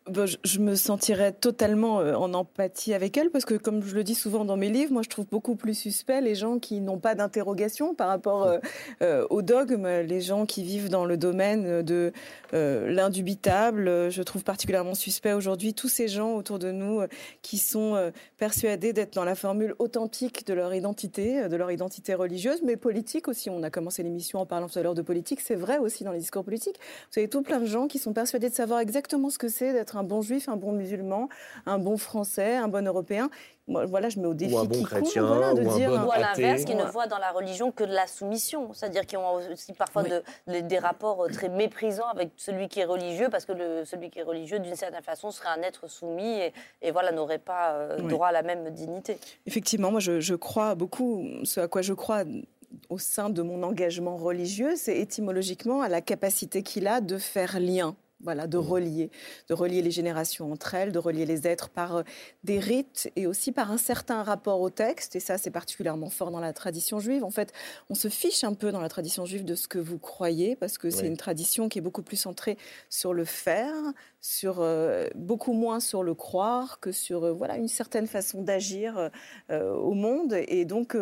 B: Je me sentirais totalement euh, en empathie avec elle parce que, comme je le dis souvent dans mes livres, moi je trouve beaucoup plus suspect les gens qui n'ont pas d'interrogation par rapport euh, euh, au dogme, les gens qui vivent dans le domaine de l'indubitable. Je trouve particulièrement suspect aujourd'hui tous ces gens autour de nous qui sont persuadés d'être dans la formule authentique de leur identité, de leur identité religieuse, mais politique aussi. On a commencé l'émission en parlant tout à l'heure de politique, c'est vrai aussi dans les discours politiques. Vous avez tout plein de gens qui sont persuadés de savoir exactement ce que c'est d'être un bon juif, un bon musulman, un bon français, un bon européen. voilà, je mets au défi
A: ou un bon chrétien,
C: de
A: ou
C: dire,
A: un bon
C: à l'inverse, qui ne voient dans la religion que de la soumission, c'est-à-dire qui ont aussi parfois de, des rapports très méprisants avec celui qui est religieux, parce que le, celui qui est religieux, d'une certaine façon, serait un être soumis et, et voilà n'aurait pas euh, droit à la même dignité.
B: Effectivement, moi je, je crois beaucoup, ce à quoi je crois au sein de mon engagement religieux, c'est étymologiquement à la capacité qu'il a de faire lien voilà, de mmh. relier, de relier les générations entre elles, de relier les êtres par euh, des rites et aussi par un certain rapport au texte. Et ça, c'est particulièrement fort dans la tradition juive. En fait, on se fiche un peu dans la tradition juive de ce que vous croyez, parce que c'est une tradition qui est beaucoup plus centrée sur le faire, sur euh, beaucoup moins sur le croire que sur euh, voilà une certaine façon d'agir au monde. Et donc,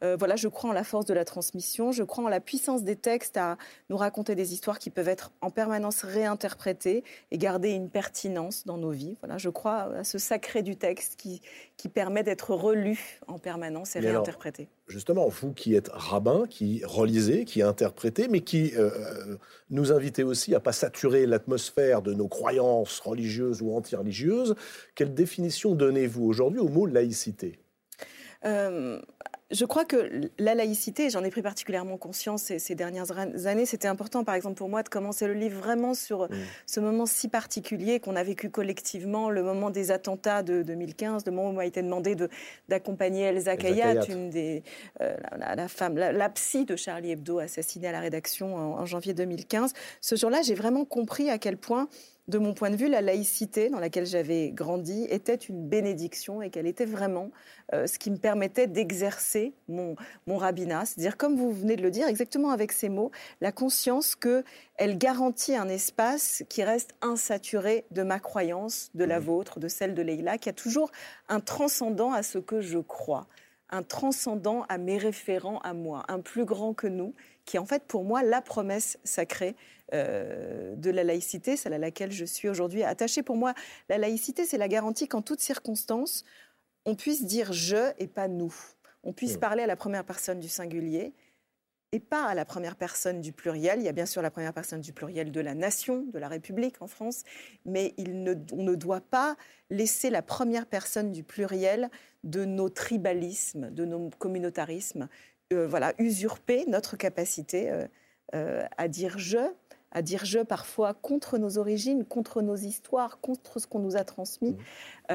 B: voilà, je crois en la force de la transmission. Je crois en la puissance des textes à nous raconter des histoires qui peuvent être en permanence réinterprétées et garder une pertinence dans nos vies. Voilà, je crois à ce sacré du texte qui, qui permet d'être relu en permanence et réinterprété.
A: Justement, vous qui êtes rabbin, qui relisez, qui interprétez, mais qui euh, euh, nous invitez aussi à pas saturer l'atmosphère de nos croyances religieuses ou anti-religieuses, quelle définition donnez-vous aujourd'hui au mot laïcité?
B: Euh, je crois que la laïcité, j'en ai pris particulièrement conscience ces, dernières années, c'était important par exemple pour moi de commencer le livre vraiment sur mmh. ce moment si particulier qu'on a vécu collectivement, le moment des attentats de 2015, le moment où m'a été demandé d'accompagner Elsa Kayat, une des, euh, la, femme, la, psy de Charlie Hebdo assassinée à la rédaction en, en janvier 2015. Ce jour-là, j'ai vraiment compris à quel point de mon point de vue, la laïcité dans laquelle j'avais grandi était une bénédiction et qu'elle était vraiment euh, ce qui me permettait d'exercer mon, mon rabbinat. C'est-à-dire, comme vous venez de le dire, exactement avec ces mots, la conscience qu'elle garantit un espace qui reste insaturé de ma croyance, de la mmh. vôtre, de celle de Leïla, qui a toujours un transcendant à ce que je crois un transcendant à mes référents à moi, un plus grand que nous, qui est en fait pour moi la promesse sacrée euh, de la laïcité, celle à laquelle je suis aujourd'hui attachée. Pour moi, la laïcité, c'est la garantie qu'en toutes circonstances, on puisse dire je et pas nous. On puisse parler à la première personne du singulier et pas à la première personne du pluriel. Il y a bien sûr la première personne du pluriel de la nation, de la République en France, mais il ne, on ne doit pas laisser la première personne du pluriel de nos tribalismes, de nos communautarismes, euh, voilà, usurper notre capacité euh, euh, à dire je, à dire je parfois contre nos origines, contre nos histoires, contre ce qu'on nous a transmis. Mmh.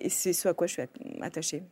B: et c'est ce à quoi je suis attachée.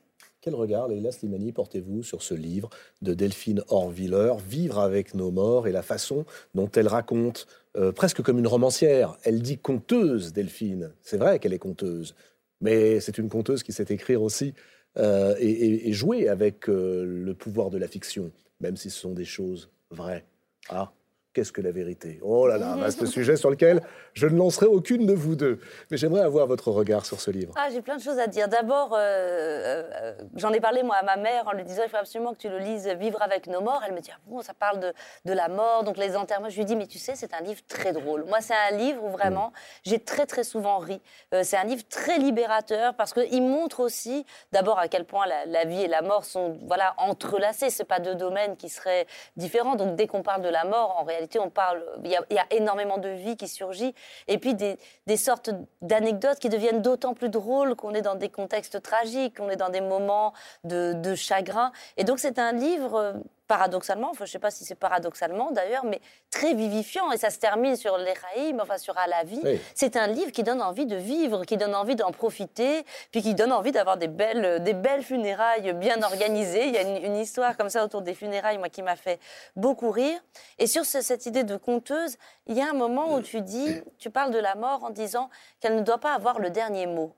A: Quel regard, Leila Slimani, portez-vous sur ce livre de Delphine Horviller, Vivre avec nos morts, et la façon dont elle raconte, presque comme une romancière, elle dit conteuse, Delphine. C'est vrai qu'elle est conteuse, mais c'est une conteuse qui sait écrire aussi euh, et, jouer avec euh, le pouvoir de la fiction, même si ce sont des choses vraies. Ah, Qu'est-ce que la vérité? Oh là là, vaste sujet sur lequel je ne lancerai aucune de vous deux. Mais j'aimerais avoir votre regard sur ce livre.
C: Ah, j'ai plein de choses à dire. D'abord, euh, euh, j'en ai parlé moi à ma mère en lui disant il faut absolument que tu le lises Vivre avec nos morts. Elle me dit ah bon, ça parle de, de la mort, donc les enterrements. Je lui dis mais tu sais, c'est un livre très drôle. Moi, c'est un livre où vraiment mm. j'ai très très souvent ri. Euh, c'est un livre très libérateur parce qu'il montre aussi d'abord à quel point la, la, vie et la mort sont voilà entrelacées. C'est pas deux domaines qui seraient différents. Donc dès qu'on parle de la mort, en réalité on parle, il y, a, énormément de vie qui surgit, et puis des, sortes d'anecdotes qui deviennent d'autant plus drôles qu'on est dans des contextes tragiques, qu'on est dans des moments de, de chagrin. Et donc c'est un livre euh, paradoxalement, enfin, je ne sais pas si c'est paradoxalement d'ailleurs, mais très vivifiant. Et ça se termine sur l'Echaïm, enfin sur à la vie.
A: Oui.
C: C'est un livre qui donne envie de vivre, qui donne envie d'en profiter, puis qui donne envie d'avoir des belles, des belles funérailles bien organisées. Il y a une, une histoire comme ça autour des funérailles, moi, qui m'a fait beaucoup rire. Et sur ce- cette idée de conteuse, il y a un moment où tu dis, tu parles de la mort en disant qu'elle ne doit pas avoir le dernier mot.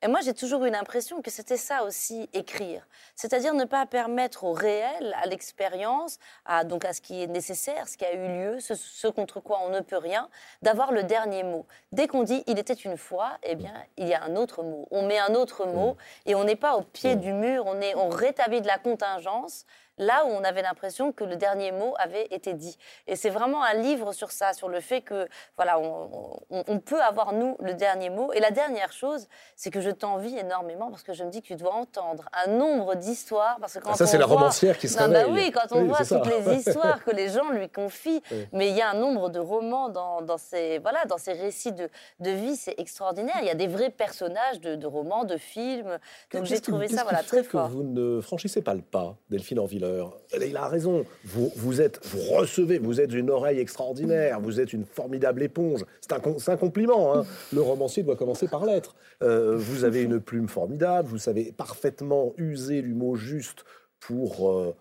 C: Et moi, j'ai toujours eu l'impression que c'était ça aussi, écrire. C'est-à-dire ne pas permettre au réel, à l'expérience, à, donc à ce qui est nécessaire, ce qui a eu lieu, ce, ce contre quoi on ne peut rien, d'avoir le dernier mot. Dès qu'on dit il était une fois, eh bien, il y a un autre mot. On met un autre mot et on n'est pas au pied du mur, on, est, on rétablit de la contingence là où on avait l'impression que le dernier mot avait été dit. Et c'est vraiment un livre sur ça, sur le fait que voilà, on, on- on peut avoir nous le dernier mot. Et la dernière chose, c'est que je t'envie énormément parce que je me dis que tu dois entendre un nombre d'histoires parce que quand
A: Ah, ça, c'est la
C: voit-
A: romancière qui se
C: non, bah oui, quand on
A: Oui,
C: voit toutes les histoires que les gens lui confient,
A: Oui.
C: mais il y a un nombre de romans dans, dans ces voilà dans ces récits de, de vie, c'est extraordinaire. Il y a des vrais personnages de, de romans, de films. Donc j'ai trouvé ça voilà très
A: que
C: fort.
A: vous ne franchissez pas le pas, Delphine Orvilleur. Il a raison. Vous, vous êtes, vous recevez, vous êtes une oreille extraordinaire. Vous êtes une formidable éponge. C'est un, compliment. hein. Le romancier doit commencer par l'être. Euh, vous avez une plume formidable. Vous savez parfaitement user du mot juste pour euh,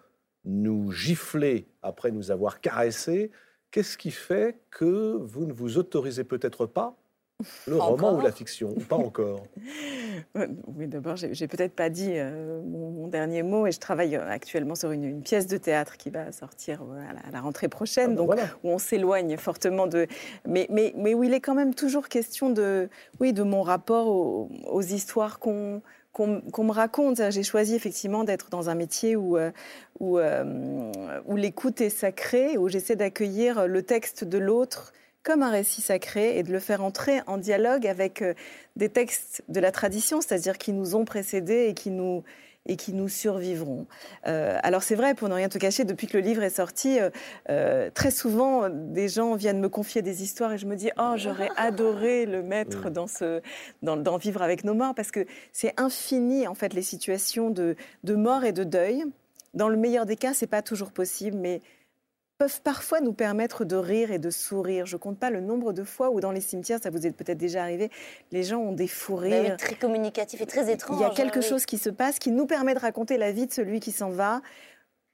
A: nous gifler après nous avoir caressé. Qu'est-ce qui fait que vous ne vous autorisez peut-être pas le roman ou la fiction Pas encore.
B: Oui, d'abord, j'ai peut-être pas dit euh, mon, mon dernier mot et je travaille euh, actuellement sur une, une pièce de théâtre qui va sortir euh, à la, à la rentrée prochaine,
A: Ah ben
B: donc
A: voilà.
B: où on s'éloigne fortement de. Mais, mais, mais où il est quand même toujours question de, oui, de mon rapport aux, aux histoires qu'on qu'on me raconte. J'ai choisi effectivement d'être dans un métier où, où, où l'écoute est sacrée, où j'essaie d'accueillir le texte de l'autre comme un récit sacré et de le faire entrer en dialogue avec euh, des textes de la tradition, c'est-à-dire qui nous ont précédés et qui nous et qui nous survivront. Euh, alors c'est vrai, pour ne rien te cacher, depuis que le livre est sorti, euh, euh, très souvent des gens viennent me confier des histoires et je me dis oh j'aurais adoré le mettre dans ce dans, dans vivre avec nos morts parce que c'est infini en fait les situations de de mort et de deuil. Dans le meilleur des cas, c'est pas toujours possible, mais peuvent parfois nous permettre de rire et de sourire. Je compte pas le nombre de fois où dans les cimetières, ça vous est peut-être déjà arrivé, les gens ont des fous
C: oui,
B: rires.
C: très communicatif et très étrange.
B: Il y a quelque
C: hein, oui.
B: chose qui se passe qui nous permet de raconter la vie de celui qui s'en va,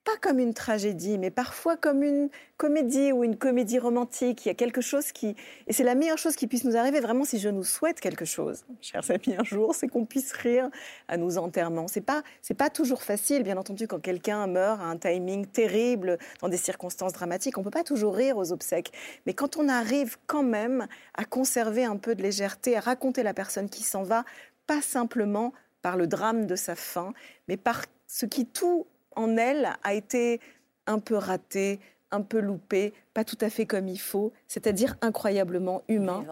B: pas comme une tragédie, mais parfois comme une comédie ou une comédie romantique. Il y a quelque chose qui... Et c'est la meilleure chose qui puisse nous arriver, vraiment, si je nous souhaite quelque chose, chers amis, un jour, c'est qu'on puisse rire à nos enterrements. C'est pas, c'est pas toujours facile, bien entendu, quand quelqu'un meurt à un timing terrible, dans des circonstances dramatiques. On peut pas toujours rire aux obsèques. Mais quand on arrive quand même à conserver un peu de légèreté, à raconter la personne qui s'en va, pas simplement par le drame de sa fin, mais par ce qui tout en elle a été un peu raté, un peu loupé, pas tout à fait comme il faut, c'est-à-dire incroyablement humain.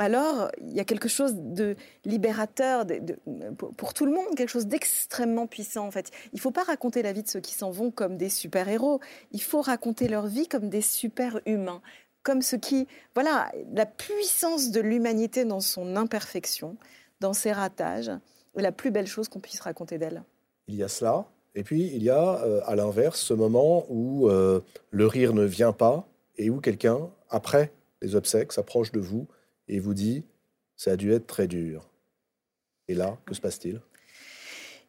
B: Alors, il y a quelque chose de libérateur de- de- pour, pour tout le monde, quelque chose d'extrêmement puissant en fait. Il ne faut pas raconter la vie de ceux qui s'en vont comme des super-héros, il faut raconter leur vie comme des super-humains, comme ce qui, voilà, la puissance de l'humanité dans son imperfection, dans ses ratages, est la plus belle chose qu'on puisse raconter d'elle.
A: Il y a cela. Et puis, il y a, euh, à l'inverse, ce moment où euh, le rire ne vient pas et où quelqu'un, après les obsèques, s'approche de vous et vous dit Ça a dû être très dur. Et là, que se passe-t-il?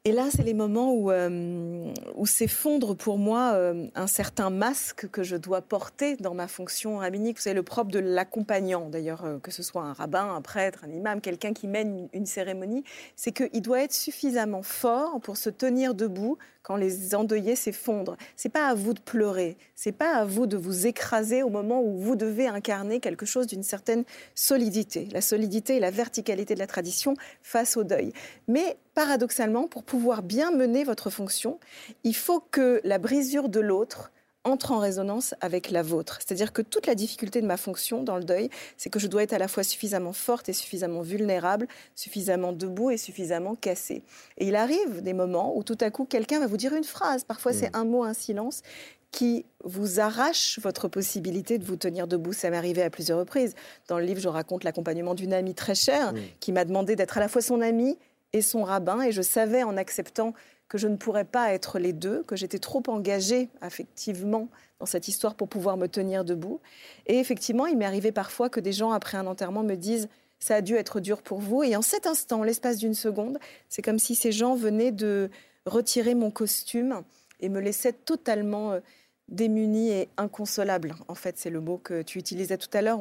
B: Et là, c'est les moments où, euh, s'effondre pour moi euh, un certain masque que je dois porter dans ma fonction rabbinique. C'est le propre de l'accompagnant, d'ailleurs, euh, que ce soit un rabbin, un prêtre, un imam, quelqu'un qui mène une cérémonie, c'est qu'il doit être suffisamment fort pour se tenir debout quand les endeuillés s'effondrent. C'est pas à vous de pleurer, c'est pas à vous de vous écraser au moment où vous devez incarner quelque chose d'une certaine solidité, la solidité et la verticalité de la tradition face au deuil. Mais paradoxalement, pour pouvoir bien mener votre fonction, il faut que la brisure de l'autre entre en résonance avec la vôtre. C'est-à-dire que toute la difficulté de ma fonction dans le deuil, c'est que je dois être à la fois suffisamment forte et suffisamment vulnérable, suffisamment debout et suffisamment cassée. Et il arrive des moments où tout à coup quelqu'un va vous dire une phrase, parfois c'est un mot, un silence, qui vous arrache votre possibilité de vous tenir debout. Ça m'est arrivé à plusieurs reprises. Dans le livre, je raconte l'accompagnement d'une amie très chère qui m'a demandé d'être à la fois son amie et son rabbin. Et je savais en acceptant que je ne pourrais pas être les deux, que j'étais trop engagée affectivement dans cette histoire pour pouvoir me tenir debout. Et effectivement, il m'est arrivé parfois que des gens, après un enterrement, me disent ça a dû être dur pour vous. Et en cet instant, l'espace d'une seconde, c'est comme si ces gens venaient de retirer mon costume et me laissaient totalement euh, démunie et inconsolable. En fait, c'est le mot que tu utilisais tout à l'heure.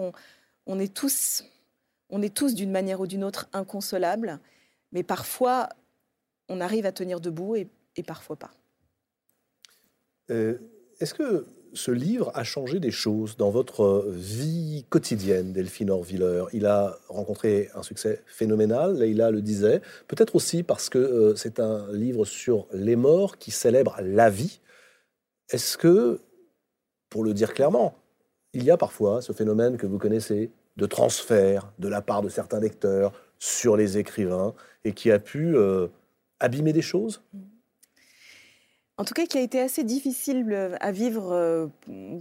B: On, est tous, on est tous d'une manière ou d'une autre inconsolables, mais parfois on arrive à tenir debout et, parfois pas.
A: Euh, est-ce que ce livre a changé des choses dans votre vie quotidienne, Delphine Orviller? Il a rencontré un succès phénoménal, Leïla le disait, peut-être aussi parce que euh, c'est un livre sur les morts qui célèbre la vie. Est-ce que, pour le dire clairement, il y a parfois ce phénomène que vous connaissez de transfert de la part de certains lecteurs sur les écrivains et qui a pu euh, abîmer des choses?
B: En tout cas, qui a été assez difficile euh, à vivre euh,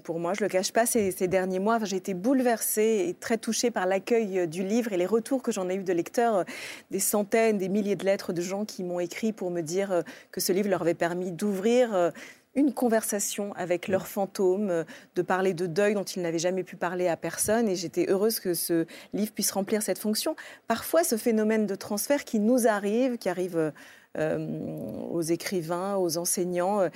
B: pour moi. Je le cache pas, ces, derniers mois, j'ai été bouleversée et très touchée par l'accueil du livre et les retours que j'en ai eu de lecteurs, des centaines, des milliers de lettres de gens qui m'ont écrit pour me dire que ce livre leur avait permis d'ouvrir une conversation avec leurs fantômes, de parler de deuil dont ils n'avaient jamais pu parler à personne. Et j'étais heureuse que ce livre puisse remplir cette fonction. Parfois, ce phénomène de transfert qui nous arrive, qui arrive euh, aux écrivains, aux enseignants, euh,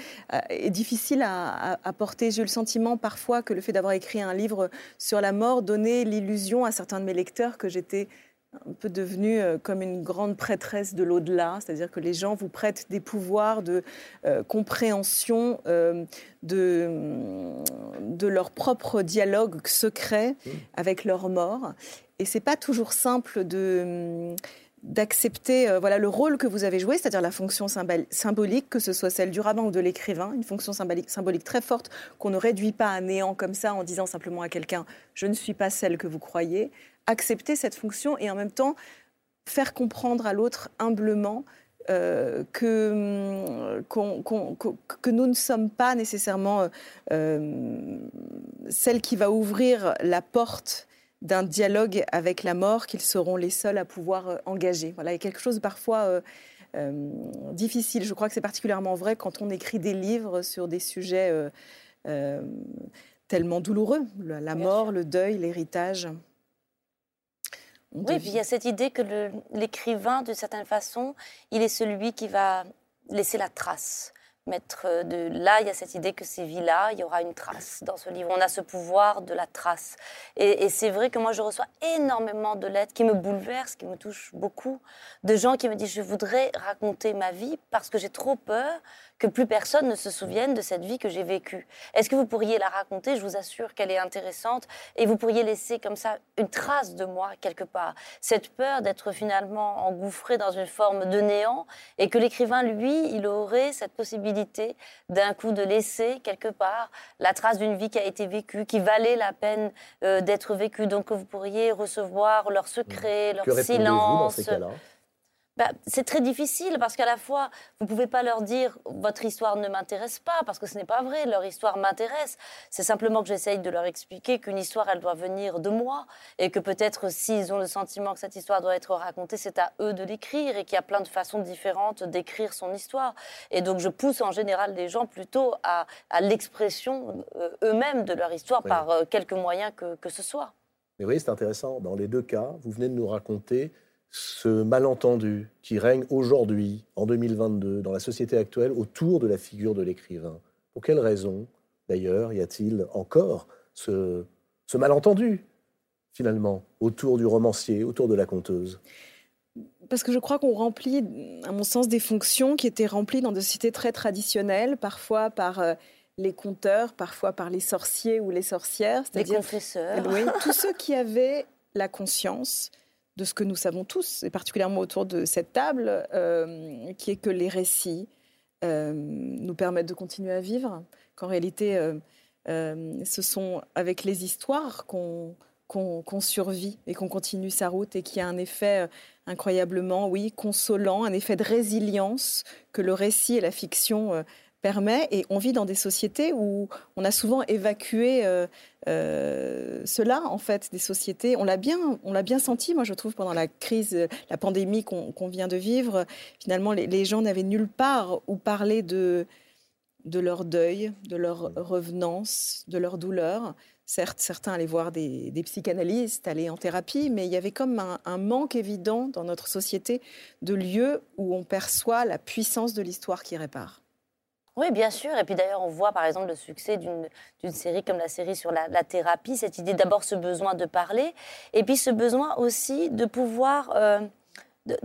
B: est difficile à, porter. J'ai eu le sentiment parfois que le fait d'avoir écrit un livre sur la mort donnait l'illusion à certains de mes lecteurs que j'étais un peu devenue euh, comme une grande prêtresse de l'au-delà, c'est-à-dire que les gens vous prêtent des pouvoirs de compréhension de, de leur propre dialogue secret mmh. avec leur mort. Et c'est pas toujours simple de d'accepter euh, voilà le rôle que vous avez joué, c'est-à-dire la fonction symbolique, que ce soit celle du rabbin ou de l'écrivain, une fonction symbolique, symbolique très forte qu'on ne réduit pas à néant comme ça en disant simplement à quelqu'un je ne suis pas celle que vous croyez. Accepter cette fonction et en même temps faire comprendre à l'autre humblement euh, que, que nous ne sommes pas nécessairement euh, celle qui va ouvrir la porte d'un dialogue avec la mort qu'ils seront les seuls à pouvoir euh, engager. Voilà, il y a quelque chose parfois euh, euh, difficile. Je crois que c'est particulièrement vrai quand on écrit des livres sur des sujets tellement douloureux, la, mort, le deuil, l'héritage.
C: Oui, puis il y a cette idée que l'écrivain, d'une certaine façon, il est celui qui va laisser la trace mettre euh, de là, il y a cette idée que ces vies-là, il y aura une trace dans ce livre. On a ce pouvoir de la trace. Et, c'est vrai que moi, je reçois énormément de lettres qui me bouleversent, qui me touchent beaucoup, de gens qui me disent je voudrais raconter ma vie parce que j'ai trop peur que plus personne ne se souvienne de cette vie que j'ai vécue. Est-ce que vous pourriez la raconter? Je vous assure qu'elle est intéressante et vous pourriez laisser comme ça une trace de moi quelque part. Cette peur d'être finalement engouffré dans une forme de néant et que l'écrivain, lui, il aurait cette possibilité d'un coup de laisser quelque part la trace d'une vie qui a été vécue, qui valait la peine euh, d'être vécue. Donc vous pourriez recevoir leurs secrets, leurs silences. Bah, c'est très difficile parce qu'à la fois, vous ne pouvez pas leur dire votre histoire ne m'intéresse pas parce que ce n'est pas vrai, leur histoire m'intéresse. C'est simplement que j'essaye de leur expliquer qu'une histoire, elle doit venir de moi et que peut-être s'ils ont le sentiment que cette histoire doit être racontée, c'est à eux de l'écrire et qu'il y a plein de façons différentes d'écrire son histoire. Et donc je pousse en général les gens plutôt à, l'expression euh, eux-mêmes de leur histoire par euh, quelques moyens que, que ce soit.
A: Mais oui, c'est intéressant. Dans les deux cas, vous venez de nous raconter ce malentendu qui règne aujourd'hui, en 2022, dans la société actuelle, autour de la figure de l'écrivain. Pour quelles raisons, d'ailleurs, y a-t-il encore ce, malentendu, finalement, autour du romancier, autour de la conteuse?
B: Parce que je crois qu'on remplit, à mon sens, des fonctions qui étaient remplies dans des sociétés très traditionnelles, parfois par euh, les conteurs, parfois par les sorciers ou les sorcières.
C: Les confesseurs.
B: Oui, tous ceux qui avaient la conscience de ce que nous savons tous, et particulièrement autour de cette table, euh, qui est que les récits euh, nous permettent de continuer à vivre, qu'en réalité, euh, ce sont avec les histoires qu'on survit et qu'on continue sa route et qu'il y a un effet incroyablement, oui, consolant, un effet de résilience que le récit et la fiction permet. Et on vit dans des sociétés où on a souvent évacué euh, euh, cela, en fait, des sociétés. On l'a bien, bien senti, moi, je trouve, pendant la crise, la pandémie qu'on vient de vivre. Finalement, les, gens n'avaient nulle part où parler de leur deuil, de leur revenance, de leur douleur. Certes, certains allaient voir des, psychanalystes, allaient en thérapie, mais il y avait comme un, manque évident dans notre société de lieux où on perçoit la puissance de l'histoire qui répare.
C: Oui, bien sûr. Et puis d'ailleurs, on voit par exemple le succès d'une série comme la série sur la, thérapie, cette idée d'abord ce besoin de parler, et puis ce besoin aussi de pouvoir... Euh,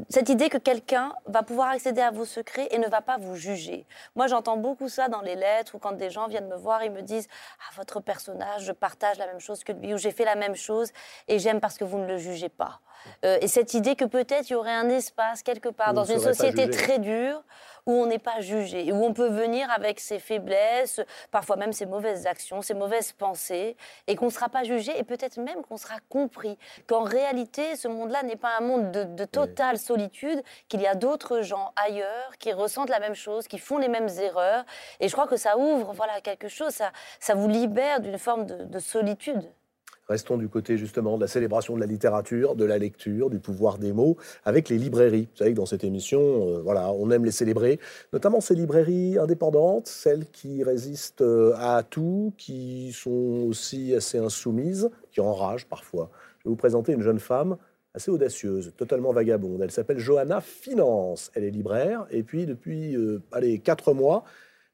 C: cette idée que quelqu'un va pouvoir accéder à vos secrets et ne va pas vous juger. Moi, j'entends beaucoup ça dans les lettres ou quand des gens viennent me voir, ils me disent Ah, votre personnage, je partage la même chose que lui ou j'ai fait la même chose et j'aime parce que vous ne le jugez pas. Euh, et cette idée que peut-être il y aurait un espace quelque part dans une société très dure où on n'est pas jugé, où on peut venir avec ses faiblesses, parfois même ses mauvaises actions, ses mauvaises pensées, et qu'on ne sera pas jugé, et peut-être même qu'on sera compris, qu'en réalité, ce monde-là n'est pas un monde de, totale solitude, qu'il y a d'autres gens ailleurs qui ressentent la même chose, qui font les mêmes erreurs, et je crois que ça ouvre voilà, quelque chose, ça, ça vous libère d'une forme de solitude.
A: Restons du côté justement de la célébration de la littérature, de la lecture, du pouvoir des mots, avec les librairies. Vous savez que dans cette émission, euh, voilà, on aime les célébrer, notamment ces librairies indépendantes, celles qui résistent euh, à tout, qui sont aussi assez insoumises, qui enragent parfois. Je vais vous présenter une jeune femme assez audacieuse, totalement vagabonde. Elle s'appelle Johanna Finance. Elle est libraire et puis depuis euh, allez, quatre mois,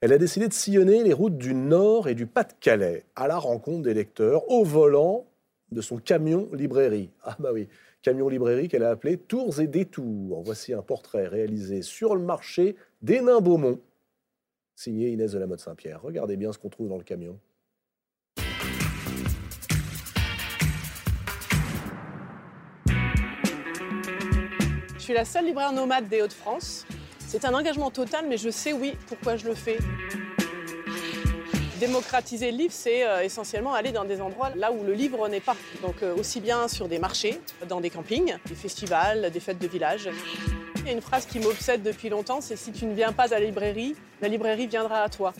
A: elle a décidé de sillonner les routes du Nord et du Pas-de-Calais à la rencontre des lecteurs au volant de son camion librairie. Ah bah oui, camion librairie qu'elle a appelé Tours et Détours. Voici un portrait réalisé sur le marché d'Hénin-Beaumont, signé Inès de la Motte Saint-Pierre. Regardez bien ce qu'on trouve dans le camion.
H: Je suis la seule libraire nomade des Hauts-de-France. C'est un engagement total, mais je sais, oui, pourquoi je le fais. Démocratiser le livre, c'est euh, essentiellement aller dans des endroits là où le livre n'est pas. Donc euh, aussi bien sur des marchés, dans des campings, des festivals, des fêtes de village. Il y a une phrase qui m'obsède depuis longtemps, c'est si tu ne viens pas à la librairie, la librairie viendra à toi.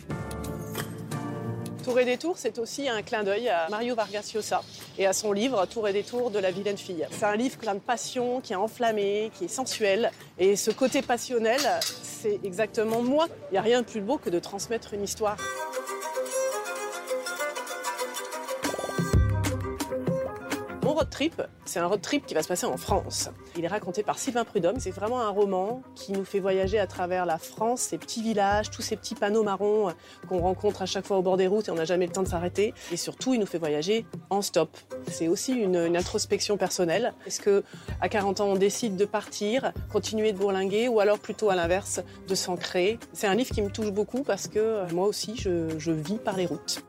H: Tour et détour, c'est aussi un clin d'œil à Mario Vargas Llosa et à son livre Tour et détour de la vilaine fille. C'est un livre plein de passion, qui est enflammé, qui est sensuel. Et ce côté passionnel, c'est exactement moi. Il n'y a rien de plus beau que de transmettre une histoire. Road trip, c'est un road trip qui va se passer en France. Il est raconté par Sylvain Prudhomme. C'est vraiment un roman qui nous fait voyager à travers la France, ces petits villages, tous ces petits panneaux marrons qu'on rencontre à chaque fois au bord des routes et on n'a jamais le temps de s'arrêter. Et surtout, il nous fait voyager en stop. C'est aussi une, introspection personnelle. Est-ce que à 40 ans, on décide de partir, continuer de bourlinguer, ou alors plutôt à l'inverse, de s'ancrer? C'est un livre qui me touche beaucoup parce que moi aussi, je vis par les routes.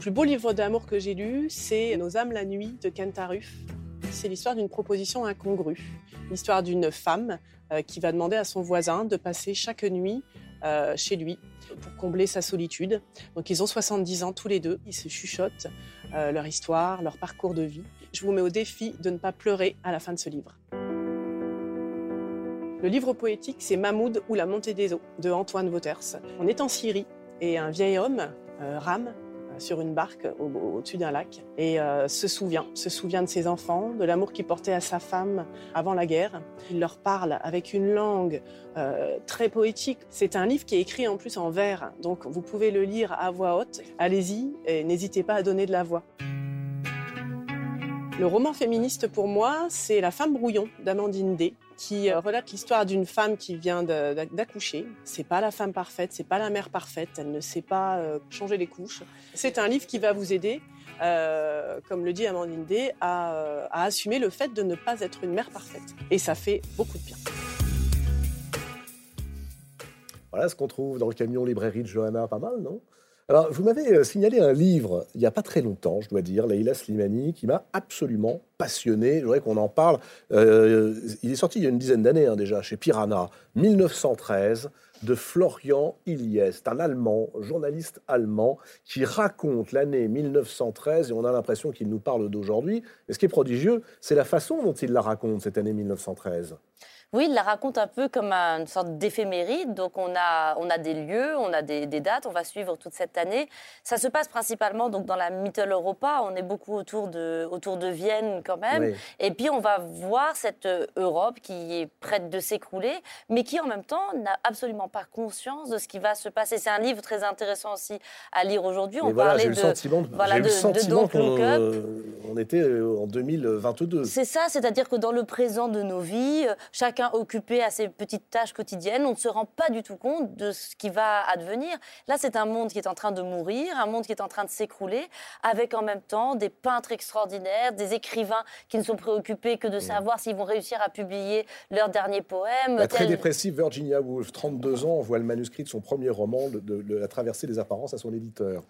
H: Le plus beau livre d'amour que j'ai lu, c'est Nos âmes la nuit de Kent C'est l'histoire d'une proposition incongrue, l'histoire d'une femme euh, qui va demander à son voisin de passer chaque nuit euh, chez lui pour combler sa solitude. Donc ils ont 70 ans tous les deux, ils se chuchotent euh, leur histoire, leur parcours de vie. Je vous mets au défi de ne pas pleurer à la fin de ce livre. Le livre poétique, c'est Mahmoud ou la montée des eaux de Antoine Wouters. On est en Syrie et un vieil homme, rame, sur une barque au-dessus d'un lac et euh, se souvient, se souvient de ses enfants, de l'amour qu'il portait à sa femme avant la guerre. Il leur parle avec une langue euh, très poétique. C'est un livre qui est écrit en plus en vers, donc vous pouvez le lire à voix haute. Allez-y et n'hésitez pas à donner de la voix. Le roman féministe pour moi, c'est La femme brouillon d'Amandine D qui euh, relate l'histoire d'une femme qui vient d'accoucher. C'est pas la femme parfaite, c'est pas la mère parfaite, elle ne sait pas euh, changer les couches. C'est un livre qui va vous aider, euh, comme le dit Amandine D, à, à assumer le fait de ne pas être une mère parfaite. Et ça fait beaucoup de bien.
A: Voilà ce qu'on trouve dans le camion librairie de Johanna, pas mal, non? Alors, vous m'avez euh, signalé un livre, il n'y a pas très longtemps, je dois dire, Leila Slimani, qui m'a absolument passionné. Je voudrais qu'on en parle. Euh, il est sorti il y a une dizaine d'années hein, déjà, chez Piranha, 1913, de Florian Ilyes, un Allemand, journaliste allemand, qui raconte l'année 1913, et on a l'impression qu'il nous parle d'aujourd'hui. Mais ce qui est prodigieux, c'est la façon dont il la raconte, cette année 1913.
C: Oui, il la raconte un peu comme une sorte d'éphéméride. Donc on a, on a des lieux, on a des, dates, on va suivre toute cette année. Ça se passe principalement donc dans la Mittel Europa. On est beaucoup autour de, autour de Vienne quand même. Et puis on va voir cette euh, Europe qui est prête de s'écrouler, mais qui en même temps n'a absolument pas conscience de ce qui va se passer. C'est un livre très intéressant aussi à lire aujourd'hui.
A: On parlait de, sentiment, voilà, de, sentiment qu'on euh, on était euh, en 2022.
C: C'est ça, c'est-à-dire que dans le présent de nos vies, chacun occupé à ses petites tâches quotidiennes, on ne se rend pas du tout compte de ce qui va advenir. Là, c'est un monde qui est en train de mourir, un monde qui est en train de s'écrouler, avec en même temps des peintres extraordinaires, des écrivains qui ne sont préoccupés que de savoir s'ils vont réussir à publier leur dernier poème.
A: La très dépressive Virginia Woolf, 32 ans, envoie le manuscrit de son premier roman, de, La traversée des apparences, à son éditeur.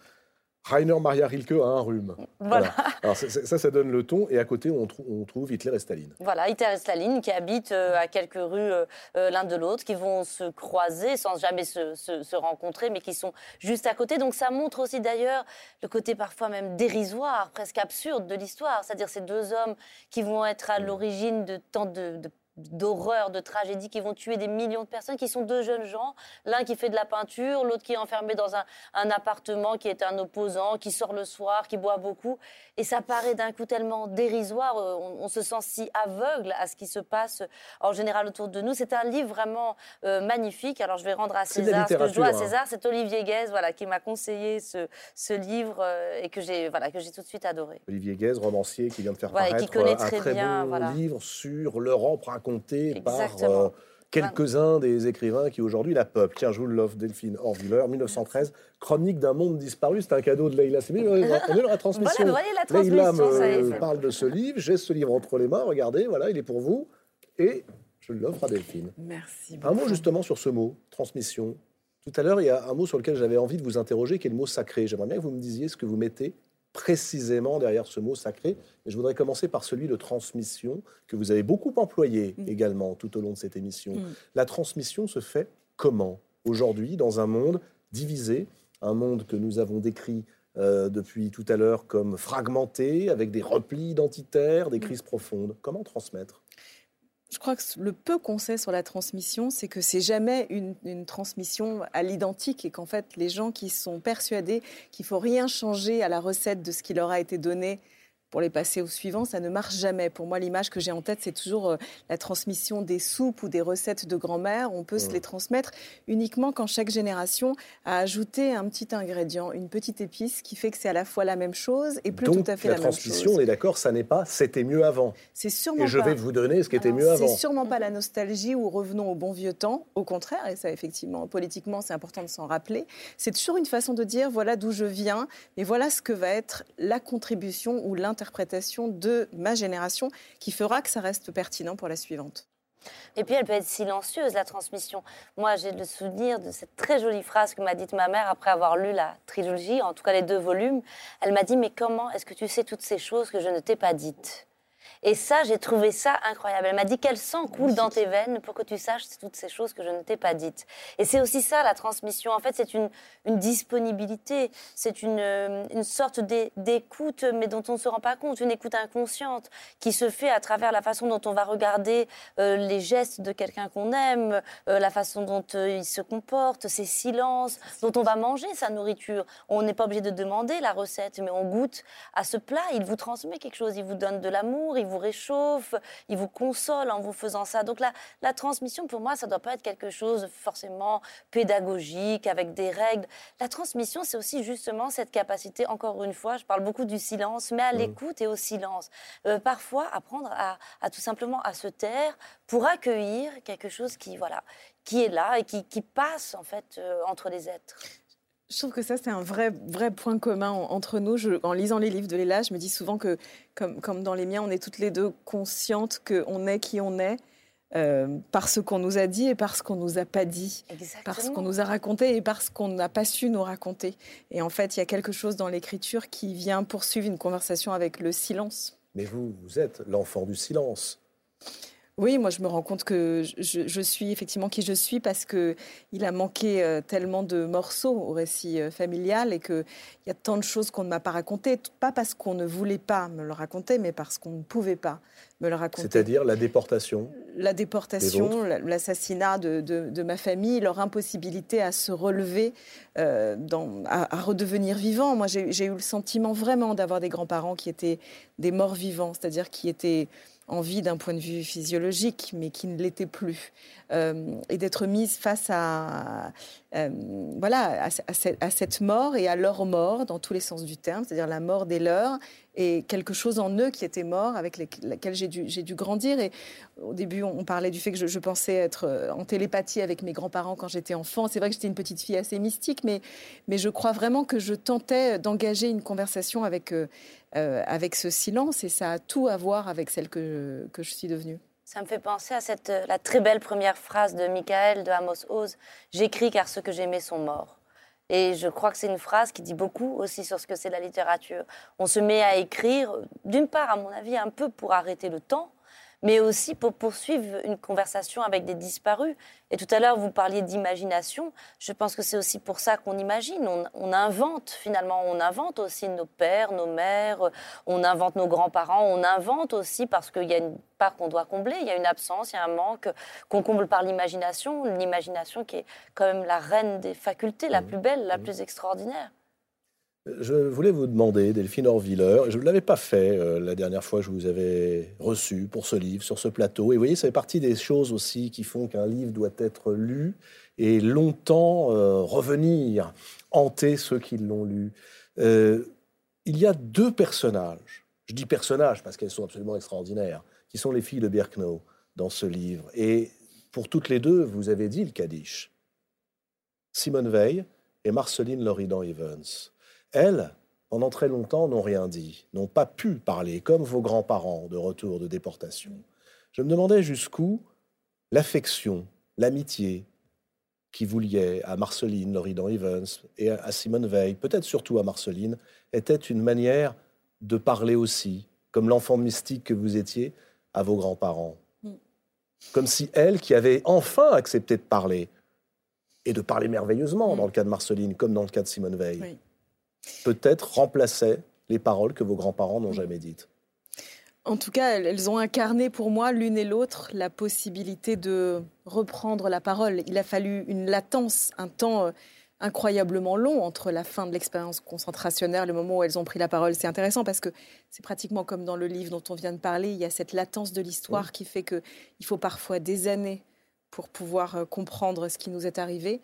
A: Rainer Maria Rilke a un rhume. Voilà. Alors ça, ça donne le ton. Et à côté, on, on, trouve Hitler et Staline.
C: Voilà, Hitler et Staline qui habitent euh, à quelques rues euh, euh, l'un de l'autre, qui vont se croiser sans jamais se, se, rencontrer, mais qui sont juste à côté. Donc ça montre aussi d'ailleurs le côté parfois même dérisoire, presque absurde de l'histoire. C'est-à-dire ces deux hommes qui vont être à l'origine de tant de, de d'horreur, de tragédie qui vont tuer des millions de personnes, qui sont deux jeunes gens, l'un qui fait de la peinture, l'autre qui est enfermé dans un, appartement, qui est un opposant, qui sort le soir, qui boit beaucoup. Et ça paraît d'un coup tellement dérisoire, euh, on, se sent si aveugle à ce qui se passe en général autour de nous. C'est un livre vraiment euh, magnifique. Alors je vais rendre à César ce que je dois à hein. César. C'est Olivier Guèze voilà, qui m'a conseillé ce, ce livre euh, et que j'ai voilà, tout de suite adoré.
A: Olivier Guèze, romancier qui vient de faire paraître qui connaît très un très bien, beau livre sur l'Europe raconté par euh, quelques-uns des écrivains qui aujourd'hui la peuplent. Tiens, je vous l'offre, Delphine Orviller, 1913, Chronique d'un monde disparu. C'est un cadeau de Leïla. C'est bien, on est la transmission.
C: Voilà, la transmission.
A: me parle de ce livre. J'ai ce livre entre les mains. Regardez, voilà, il est pour vous. Et je l'offre à Delphine.
B: Merci.
A: Un mot justement sur ce mot, transmission. Tout à l'heure, il y a un mot sur lequel j'avais envie de vous interroger, qui est le mot sacré. J'aimerais bien que vous me disiez ce que vous mettez précisément derrière ce mot sacré. Et je voudrais commencer par celui de transmission, que vous avez beaucoup employé mm. également tout au long de cette émission. Mm. La transmission se fait comment aujourd'hui dans un monde divisé, un monde que nous avons décrit euh, depuis tout à l'heure comme fragmenté, avec des replis identitaires, des mm. crises profondes. Comment transmettre?
B: Je crois que le peu qu'on sait sur la transmission, c'est que c'est jamais une, transmission à l'identique et qu'en fait, les gens qui sont persuadés qu'il faut rien changer à la recette de ce qui leur a été donné pour les passer au suivant, ça ne marche jamais. Pour moi, l'image que j'ai en tête, c'est toujours euh, la transmission des soupes ou des recettes de grand-mère. On peut se les transmettre uniquement quand chaque génération a ajouté un petit ingrédient, une petite épice qui fait que c'est à la fois la même chose et plus tout à fait la,
A: même chose. La transmission, on est d'accord, ça n'est pas c'était mieux avant.
B: C'est sûrement
A: Et je vais vous donner ce qui était mieux avant.
B: C'est sûrement pas la nostalgie ou revenons au bon vieux temps. Au contraire, et ça effectivement, politiquement, c'est important de s'en rappeler. C'est toujours une façon de dire voilà d'où je viens, mais voilà ce que va être la contribution ou l'intérêt interprétation de ma génération qui fera que ça reste pertinent pour la suivante.
C: Et puis elle peut être silencieuse, la transmission. Moi, j'ai le souvenir de cette très jolie phrase que m'a dite ma mère après avoir lu la trilogie, en tout cas les deux volumes. Elle m'a dit, mais comment est-ce que tu sais toutes ces choses que je ne t'ai pas dites? Et ça, j'ai trouvé ça incroyable. Elle m'a dit quel sang coule dans tes veines pour que tu saches toutes ces choses que je ne t'ai pas dites. Et c'est aussi ça la transmission. En fait, c'est une, une, disponibilité, c'est une, euh, une, sorte d'écoute, mais dont on ne se rend pas compte, une écoute inconsciente qui se fait à travers la façon dont on va regarder euh, les gestes de quelqu'un qu'on aime, euh, la façon dont il se comporte, ses silences, dont on va manger sa nourriture. On n'est pas obligé de demander la recette, mais on goûte à ce plat. Il vous transmet quelque chose, il vous donne de l'amour, il vous réchauffe, il vous console en vous faisant ça. Donc la, la transmission, pour moi, ça ne doit pas être quelque chose forcément pédagogique, avec des règles. La transmission, c'est aussi justement cette capacité, encore une fois, je parle beaucoup du silence, mais à mmh. l'écoute et au silence. Euh, parfois, apprendre à, tout simplement à se taire pour accueillir quelque chose qui, voilà, qui est là et qui, qui passe en fait euh, entre les êtres.
B: Je trouve que ça, c'est un vrai, vrai point commun entre nous. en lisant les livres de Léla, je me dis souvent que, comme, comme dans les miens, on est toutes les deux conscientes qu'on est qui on est. Euh, par ce qu'on nous a dit et par ce qu'on nous a pas dit,
C: Exactement.
B: par ce qu'on nous a raconté et par ce qu'on n'a pas su nous raconter. Et en fait, il y a quelque chose dans l'écriture qui vient poursuivre une conversation avec le silence.
A: Mais vous, vous êtes l'enfant du silence.
B: Oui, moi je me rends compte que je, je, suis effectivement qui je suis parce que il a manqué euh, tellement de morceaux au récit euh, familial et qu'il y a tant de choses qu'on ne m'a pas racontées, pas parce qu'on ne voulait pas me le raconter, mais parce qu'on ne pouvait pas me le raconter.
A: C'est-à-dire la déportation
B: La déportation, l'assassinat de, de, de, ma famille, leur impossibilité à se relever, euh, dans, à, à, redevenir vivants. Moi j'ai eu le sentiment vraiment d'avoir des grands-parents qui étaient des morts vivants, c'est-à-dire qui étaient en vie d'un point de vue physiologique, mais qui ne l'était plus. Euh, et d'être mise face à, euh, voilà, à, cette mort et à leur mort, dans tous les sens du terme, c'est-à-dire la mort des leurs, et quelque chose en eux qui était mort, avec lequel j'ai dû, grandir. Et au début, on parlait du fait que je, pensais être euh, en télépathie avec mes grands-parents quand j'étais enfant. C'est vrai que j'étais une petite fille assez mystique, mais, je crois vraiment que je tentais d'engager une conversation avec, euh, avec ce silence, et ça a tout à voir avec celle que je suis devenue.
C: Ça me fait penser à cette, la très belle première phrase de Michael de Amos Oz J'écris car ceux que j'aimais sont morts. Et je crois que c'est une phrase qui dit beaucoup aussi sur ce que c'est la littérature. On se met à écrire, d'une part, à mon avis, un peu pour arrêter le temps, mais aussi pour poursuivre une conversation avec des disparus. Et tout à l'heure, vous parliez d'imagination. Je pense que c'est aussi pour ça qu'on imagine. On, invente finalement, on invente aussi nos pères, nos mères, on invente nos grands-parents, on invente aussi parce qu'il y a une part qu'on doit combler, il y a une absence, il y a un manque qu'on comble par l'imagination, l'imagination qui est quand même la reine des facultés, la mmh. plus belle, la mmh. plus extraordinaire.
A: Je voulais vous demander, Delphine Orviller, je ne l'avais pas fait euh, la dernière fois que je vous avais reçu pour ce livre, sur ce plateau. Et vous voyez, ça fait partie des choses aussi qui font qu'un livre doit être lu et longtemps euh, revenir, hanter ceux qui l'ont lu. Euh, il y a deux personnages, je dis personnages parce qu'elles sont absolument extraordinaires, qui sont les filles de Birkenau dans ce livre. Et pour toutes les deux, vous avez dit le Kaddish. Simone Veil et Marceline Loridan Evans elles, pendant très longtemps, n'ont rien dit, n'ont pas pu parler, comme vos grands-parents de retour de déportation. Je me demandais jusqu'où l'affection, l'amitié qui vous liait à Marceline Loridan Evans et à Simone Veil, peut-être surtout à Marceline, était une manière de parler aussi, comme l'enfant mystique que vous étiez, à vos grands-parents. Mm. Comme si elle, qui avait enfin accepté de parler, et de parler merveilleusement mm. dans le cas de Marceline, comme dans le cas de Simone Veil, peut-être remplaçait les paroles que vos grands-parents n'ont jamais dites.
B: En tout cas, elles ont incarné pour moi, l'une et l'autre, la possibilité de reprendre la parole. Il a fallu une latence, un temps euh, incroyablement long entre la fin de l'expérience concentrationnaire, le moment où elles ont pris la parole. C'est intéressant parce que c'est pratiquement comme dans le livre dont on vient de parler, il y a cette latence de l'histoire qui fait qu'il faut parfois des années pour pouvoir euh, comprendre ce qui nous est arrivé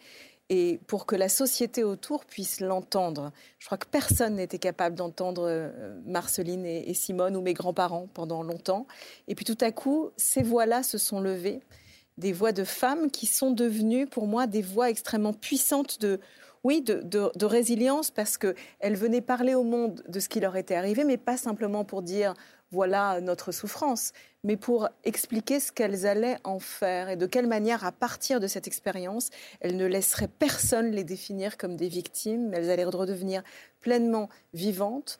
B: et pour que la société autour puisse l'entendre. Je crois que personne n'était capable d'entendre euh, Marceline et, Simone ou mes grands-parents pendant longtemps. Et puis tout à coup, ces voix-là se sont levées, des voix de femmes qui sont devenues pour moi des voix extrêmement puissantes de oui, de, de, résilience parce qu'elles venaient parler au monde de ce qui leur était arrivé, mais pas simplement pour dire voilà notre souffrance, mais pour expliquer ce qu'elles allaient en faire et de quelle manière, à partir de cette expérience, elles ne laisseraient personne les définir comme des victimes, elles allaient redevenir pleinement vivantes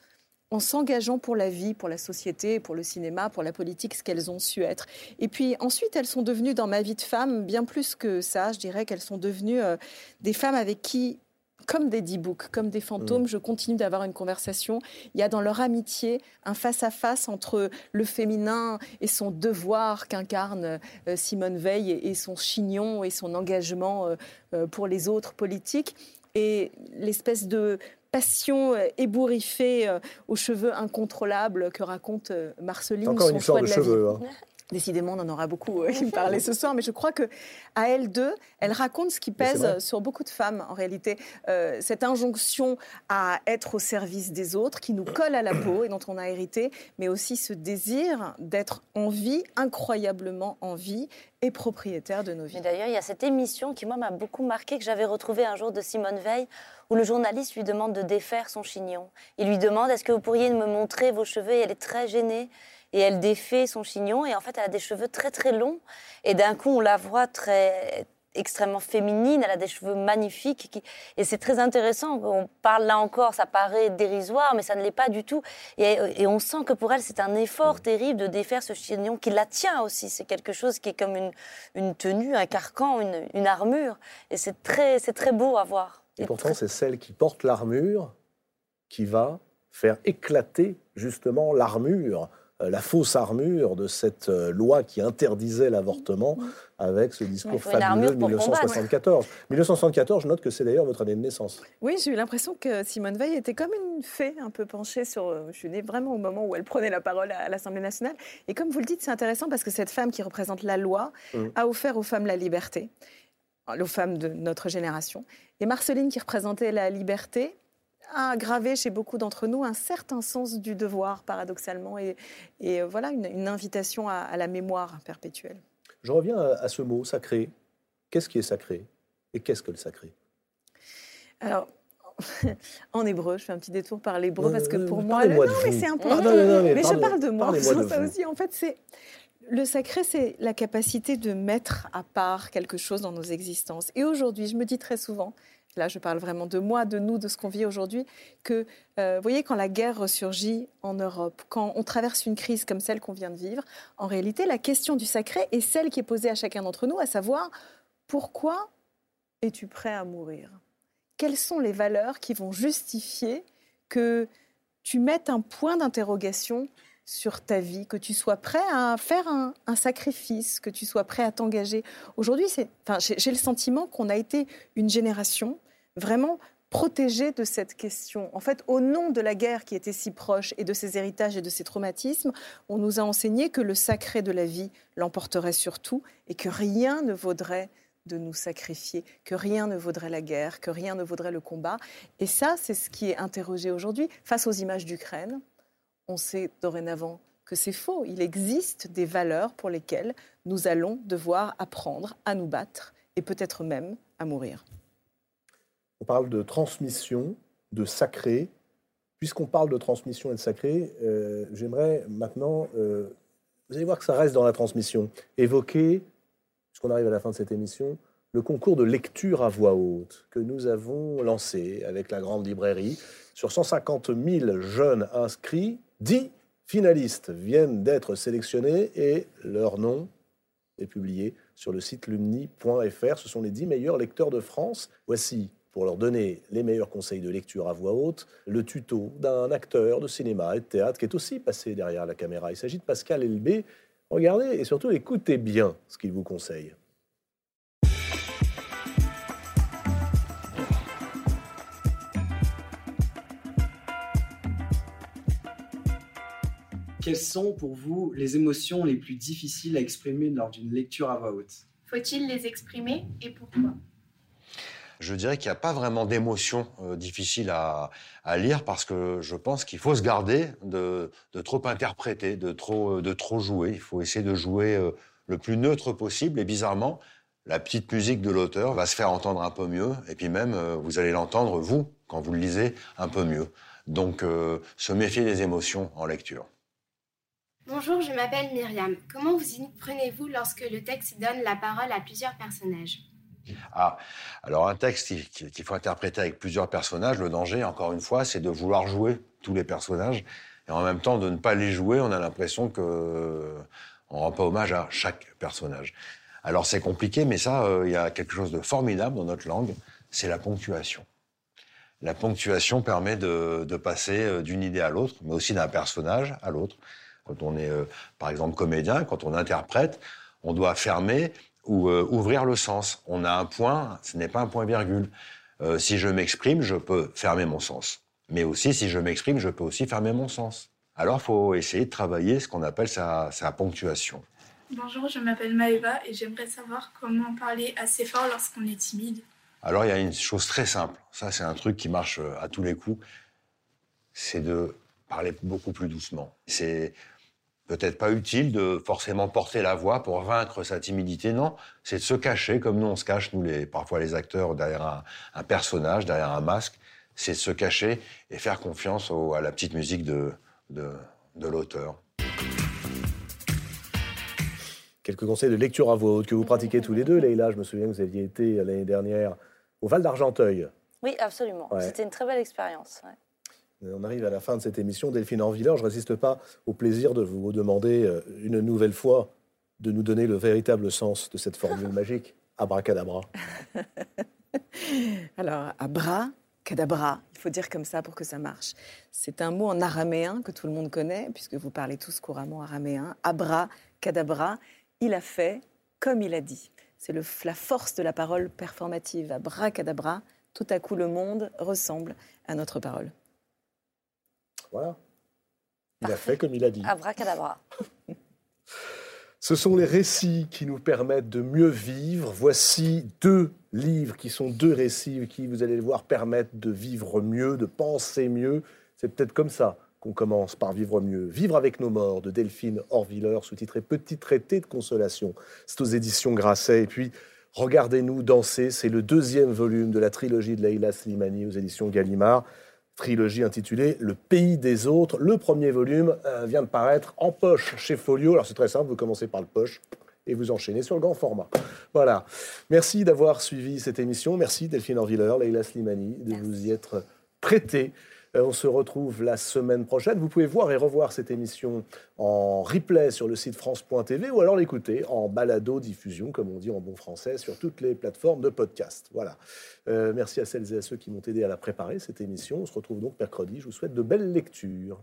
B: en s'engageant pour la vie, pour la société, pour le cinéma, pour la politique, ce qu'elles ont su être. Et puis ensuite, elles sont devenues dans ma vie de femme bien plus que ça. Je dirais qu'elles sont devenues euh, des femmes avec qui comme des D-books, comme des fantômes, mm. je continue d'avoir une conversation. Il y a dans leur amitié un face-à-face entre le féminin et son devoir qu'incarne euh, Simone Veil et, son chignon et son engagement euh, euh, pour les autres politiques et l'espèce de passion ébouriffée aux cheveux incontrôlables que raconte Marceline.
A: Encore une histoire de, cheveux. Hein.
B: Décidément, on en aura beaucoup qui me parlaient ce soir, mais je crois que à elle deux, elle raconte ce qui pèse sur beaucoup de femmes en réalité. Euh, cette injonction à être au service des autres, qui nous colle à la peau et dont on a hérité, mais aussi ce désir d'être en vie, incroyablement en vie et propriétaire de nos vies.
C: D'ailleurs, il y a cette émission qui moi m'a beaucoup marqué que j'avais retrouvée un jour de Simone Veil, où le journaliste lui demande de défaire son chignon. Il lui demande est-ce que vous pourriez me montrer vos cheveux? Et Elle est très gênée et elle défait son chignon et en fait elle a des cheveux très très longs et d'un coup on la voit très extrêmement féminine, elle a des cheveux magnifiques. Et c'est très intéressant. On parle là encore, ça paraît dérisoire, mais ça ne l'est pas du tout. Et, on sent que pour elle, c'est un effort terrible de défaire ce chignon qui la tient aussi. C'est quelque chose qui est comme une, une tenue, un carcan, une, une armure. Et c'est très, très beau à voir.
A: Et, pourtant, c'est celle qui porte l'armure qui va faire éclater justement l'armure la fausse armure de cette euh, loi qui interdisait l'avortement avec ce discours fabuleux de 1974. 1974, je note que c'est d'ailleurs votre année de naissance.
B: Oui, j'ai eu l'impression que Simone Veil était comme une fée, un peu penchée sur... Euh, je suis née vraiment au moment où elle prenait la parole à l'Assemblée nationale. Et comme vous le dites, c'est intéressant parce que cette femme qui représente la loi mmh. a offert aux femmes la liberté, aux femmes de notre génération. Et Marceline, qui représentait la liberté, a gravé chez beaucoup d'entre nous un certain sens du devoir, paradoxalement, et, et euh, voilà, une, invitation à, la mémoire perpétuelle.
A: Je reviens à, ce mot sacré. Qu'est-ce qui est sacré Et qu'est-ce que le sacré?
B: Alors, en hébreu, je fais un petit détour par l'hébreu parce que pour moi, non, mais c'est important. mais, je parle de moi, ça aussi. En fait, c'est le sacré, c'est la capacité de mettre à part quelque chose dans nos existences. Et aujourd'hui, je me dis très souvent, là je parle vraiment de moi, de nous, de ce qu'on vit aujourd'hui, que, euh, vous voyez, quand la guerre ressurgit en Europe, quand on traverse une crise comme celle qu'on vient de vivre, en réalité, la question du sacré est celle qui est posée à chacun d'entre nous, à savoir, pourquoi es-tu prêt à mourir? Quelles sont les valeurs qui vont justifier que tu mettes un point d'interrogation sur ta vie, que tu sois prêt à faire un, sacrifice, que tu sois prêt à t'engager? Aujourd'hui, j'ai le sentiment qu'on a été une génération vraiment protégée de cette question. En fait, au nom de la guerre qui était si proche et de ses héritages et de ses traumatismes, on nous a enseigné que le sacré de la vie l'emporterait sur tout et que rien ne vaudrait de nous sacrifier, que rien ne vaudrait la guerre, que rien ne vaudrait le combat. Et ça, c'est ce qui est interrogé aujourd'hui face aux images d'Ukraine, on sait dorénavant que c'est faux. Il existe des valeurs pour lesquelles nous allons devoir apprendre à nous battre et peut-être même à mourir.
A: On parle de transmission, de sacré. Puisqu'on parle de transmission et de sacré, euh, j'aimerais maintenant, euh, vous allez voir que ça reste dans la transmission, évoquer, puisqu'on arrive à la fin de cette émission, le concours de lecture à voix haute que nous avons lancé avec la grande librairie. Sur 150 000 jeunes inscrits, 10 finalistes viennent d'être sélectionnés et leur nom est publié sur le site lumni.fr. Ce sont les 10 meilleurs lecteurs de France. Voici, pour leur donner les meilleurs conseils de lecture à voix haute, le tuto d'un acteur de cinéma et de théâtre qui est aussi passé derrière la caméra. Il s'agit de Pascal Elbé. Regardez et surtout écoutez bien ce qu'il vous conseille.
I: quelles sont pour vous les émotions les plus difficiles à exprimer lors d'une lecture à voix haute?
G: Faut-il les exprimer et pourquoi?
J: Je dirais qu'il n'y a pas vraiment d'émotions euh, difficiles à, lire parce que je pense qu'il faut se garder de, trop interpréter, de trop, de trop jouer. Il faut essayer de jouer euh, le plus neutre possible et bizarrement, la petite musique de l'auteur va se faire entendre un peu mieux et puis même euh, vous allez l'entendre, vous, quand vous le lisez, un peu mieux. Donc se méfier des émotions en lecture.
K: Bonjour, je m'appelle Myriam. Comment vous y prenez-vous lorsque le texte donne la parole à plusieurs personnages?
J: Ah, alors un texte qu'il faut interpréter avec plusieurs personnages, le danger, encore une fois, c'est de vouloir jouer tous les personnages et en même temps de ne pas les jouer. On a l'impression que on rend pas hommage à chaque personnage. Alors c'est compliqué, mais ça, euh, il y a quelque chose de formidable dans notre langue, c'est la ponctuation. La ponctuation permet de, passer euh, d'une idée à l'autre, mais aussi d'un personnage à l'autre. Quand on est, euh, par exemple, comédien, quand on interprète, on doit fermer ou euh, ouvrir le sens. On a un point, ce n'est pas un point-virgule. Euh, si je m'exprime, je peux fermer mon sens. Mais aussi, si je m'exprime, je peux aussi fermer mon sens. Alors, il faut essayer de travailler ce qu'on appelle sa, sa ponctuation.
L: Bonjour, je m'appelle Maëva et j'aimerais savoir comment parler assez fort lorsqu'on est timide.
J: Alors, il y a une chose très simple. Ça, c'est un truc qui marche à tous les coups. C'est de parler beaucoup plus doucement. C'est peut-être pas utile de forcément porter la voix pour vaincre sa timidité. Non, c'est de se cacher comme nous on se cache, nous les, parfois les acteurs, derrière un, personnage, derrière un masque. C'est de se cacher et faire confiance à la petite musique de, de, de l'auteur.
A: quelques conseils de lecture à voix haute que vous pratiquez tous les deux. Leïla, je me souviens que vous aviez été l'année dernière au Val d'Argenteuil.
C: Oui, absolument. C'était une très belle expérience.
A: On arrive à la fin de cette émission. Delphine Orviller, je ne résiste pas au plaisir de vous demander euh, une nouvelle fois de nous donner le véritable sens de cette formule magique. Abracadabra.
B: Alors, abra, cadabra, il faut dire comme ça pour que ça marche. C'est un mot en araméen que tout le monde connaît, puisque vous parlez tous couramment araméen. Abra, cadabra, il a fait comme il a dit. C'est la force de la parole performative. Abra, cadabra, tout à coup le monde ressemble à notre parole.
A: Voilà. Il a fait comme il a dit.
C: Abracadabra.
A: Ce sont les récits qui nous permettent de mieux vivre. Voici deux livres qui sont deux récits qui, vous allez le voir, permettent de vivre mieux, de penser mieux. C'est peut-être comme ça qu'on commence par vivre mieux. Vivre avec nos morts de Delphine Orviller, sous-titré Petit traité de consolation. C'est aux éditions Grasset. Et puis, Regardez-nous danser, c'est le deuxième volume de la trilogie de Leila Slimani aux éditions Gallimard trilogie intitulée Le pays des autres. Le premier volume euh, vient de paraître en poche chez Folio. Alors c'est très simple, vous commencez par le poche et vous enchaînez sur le grand format. Voilà. Merci d'avoir suivi cette émission. Merci Delphine Orviller, Leila Slimani, de vous y être prêtée. Euh, on se retrouve la semaine prochaine. Vous pouvez voir et revoir cette émission en replay sur le site France.tv ou alors l'écouter en balado diffusion, comme on dit en bon français, sur toutes les plateformes de podcast. Voilà. Euh, merci à celles et à ceux qui m'ont aidé à la préparer, cette émission. On se retrouve donc mercredi. Je vous souhaite de belles lectures.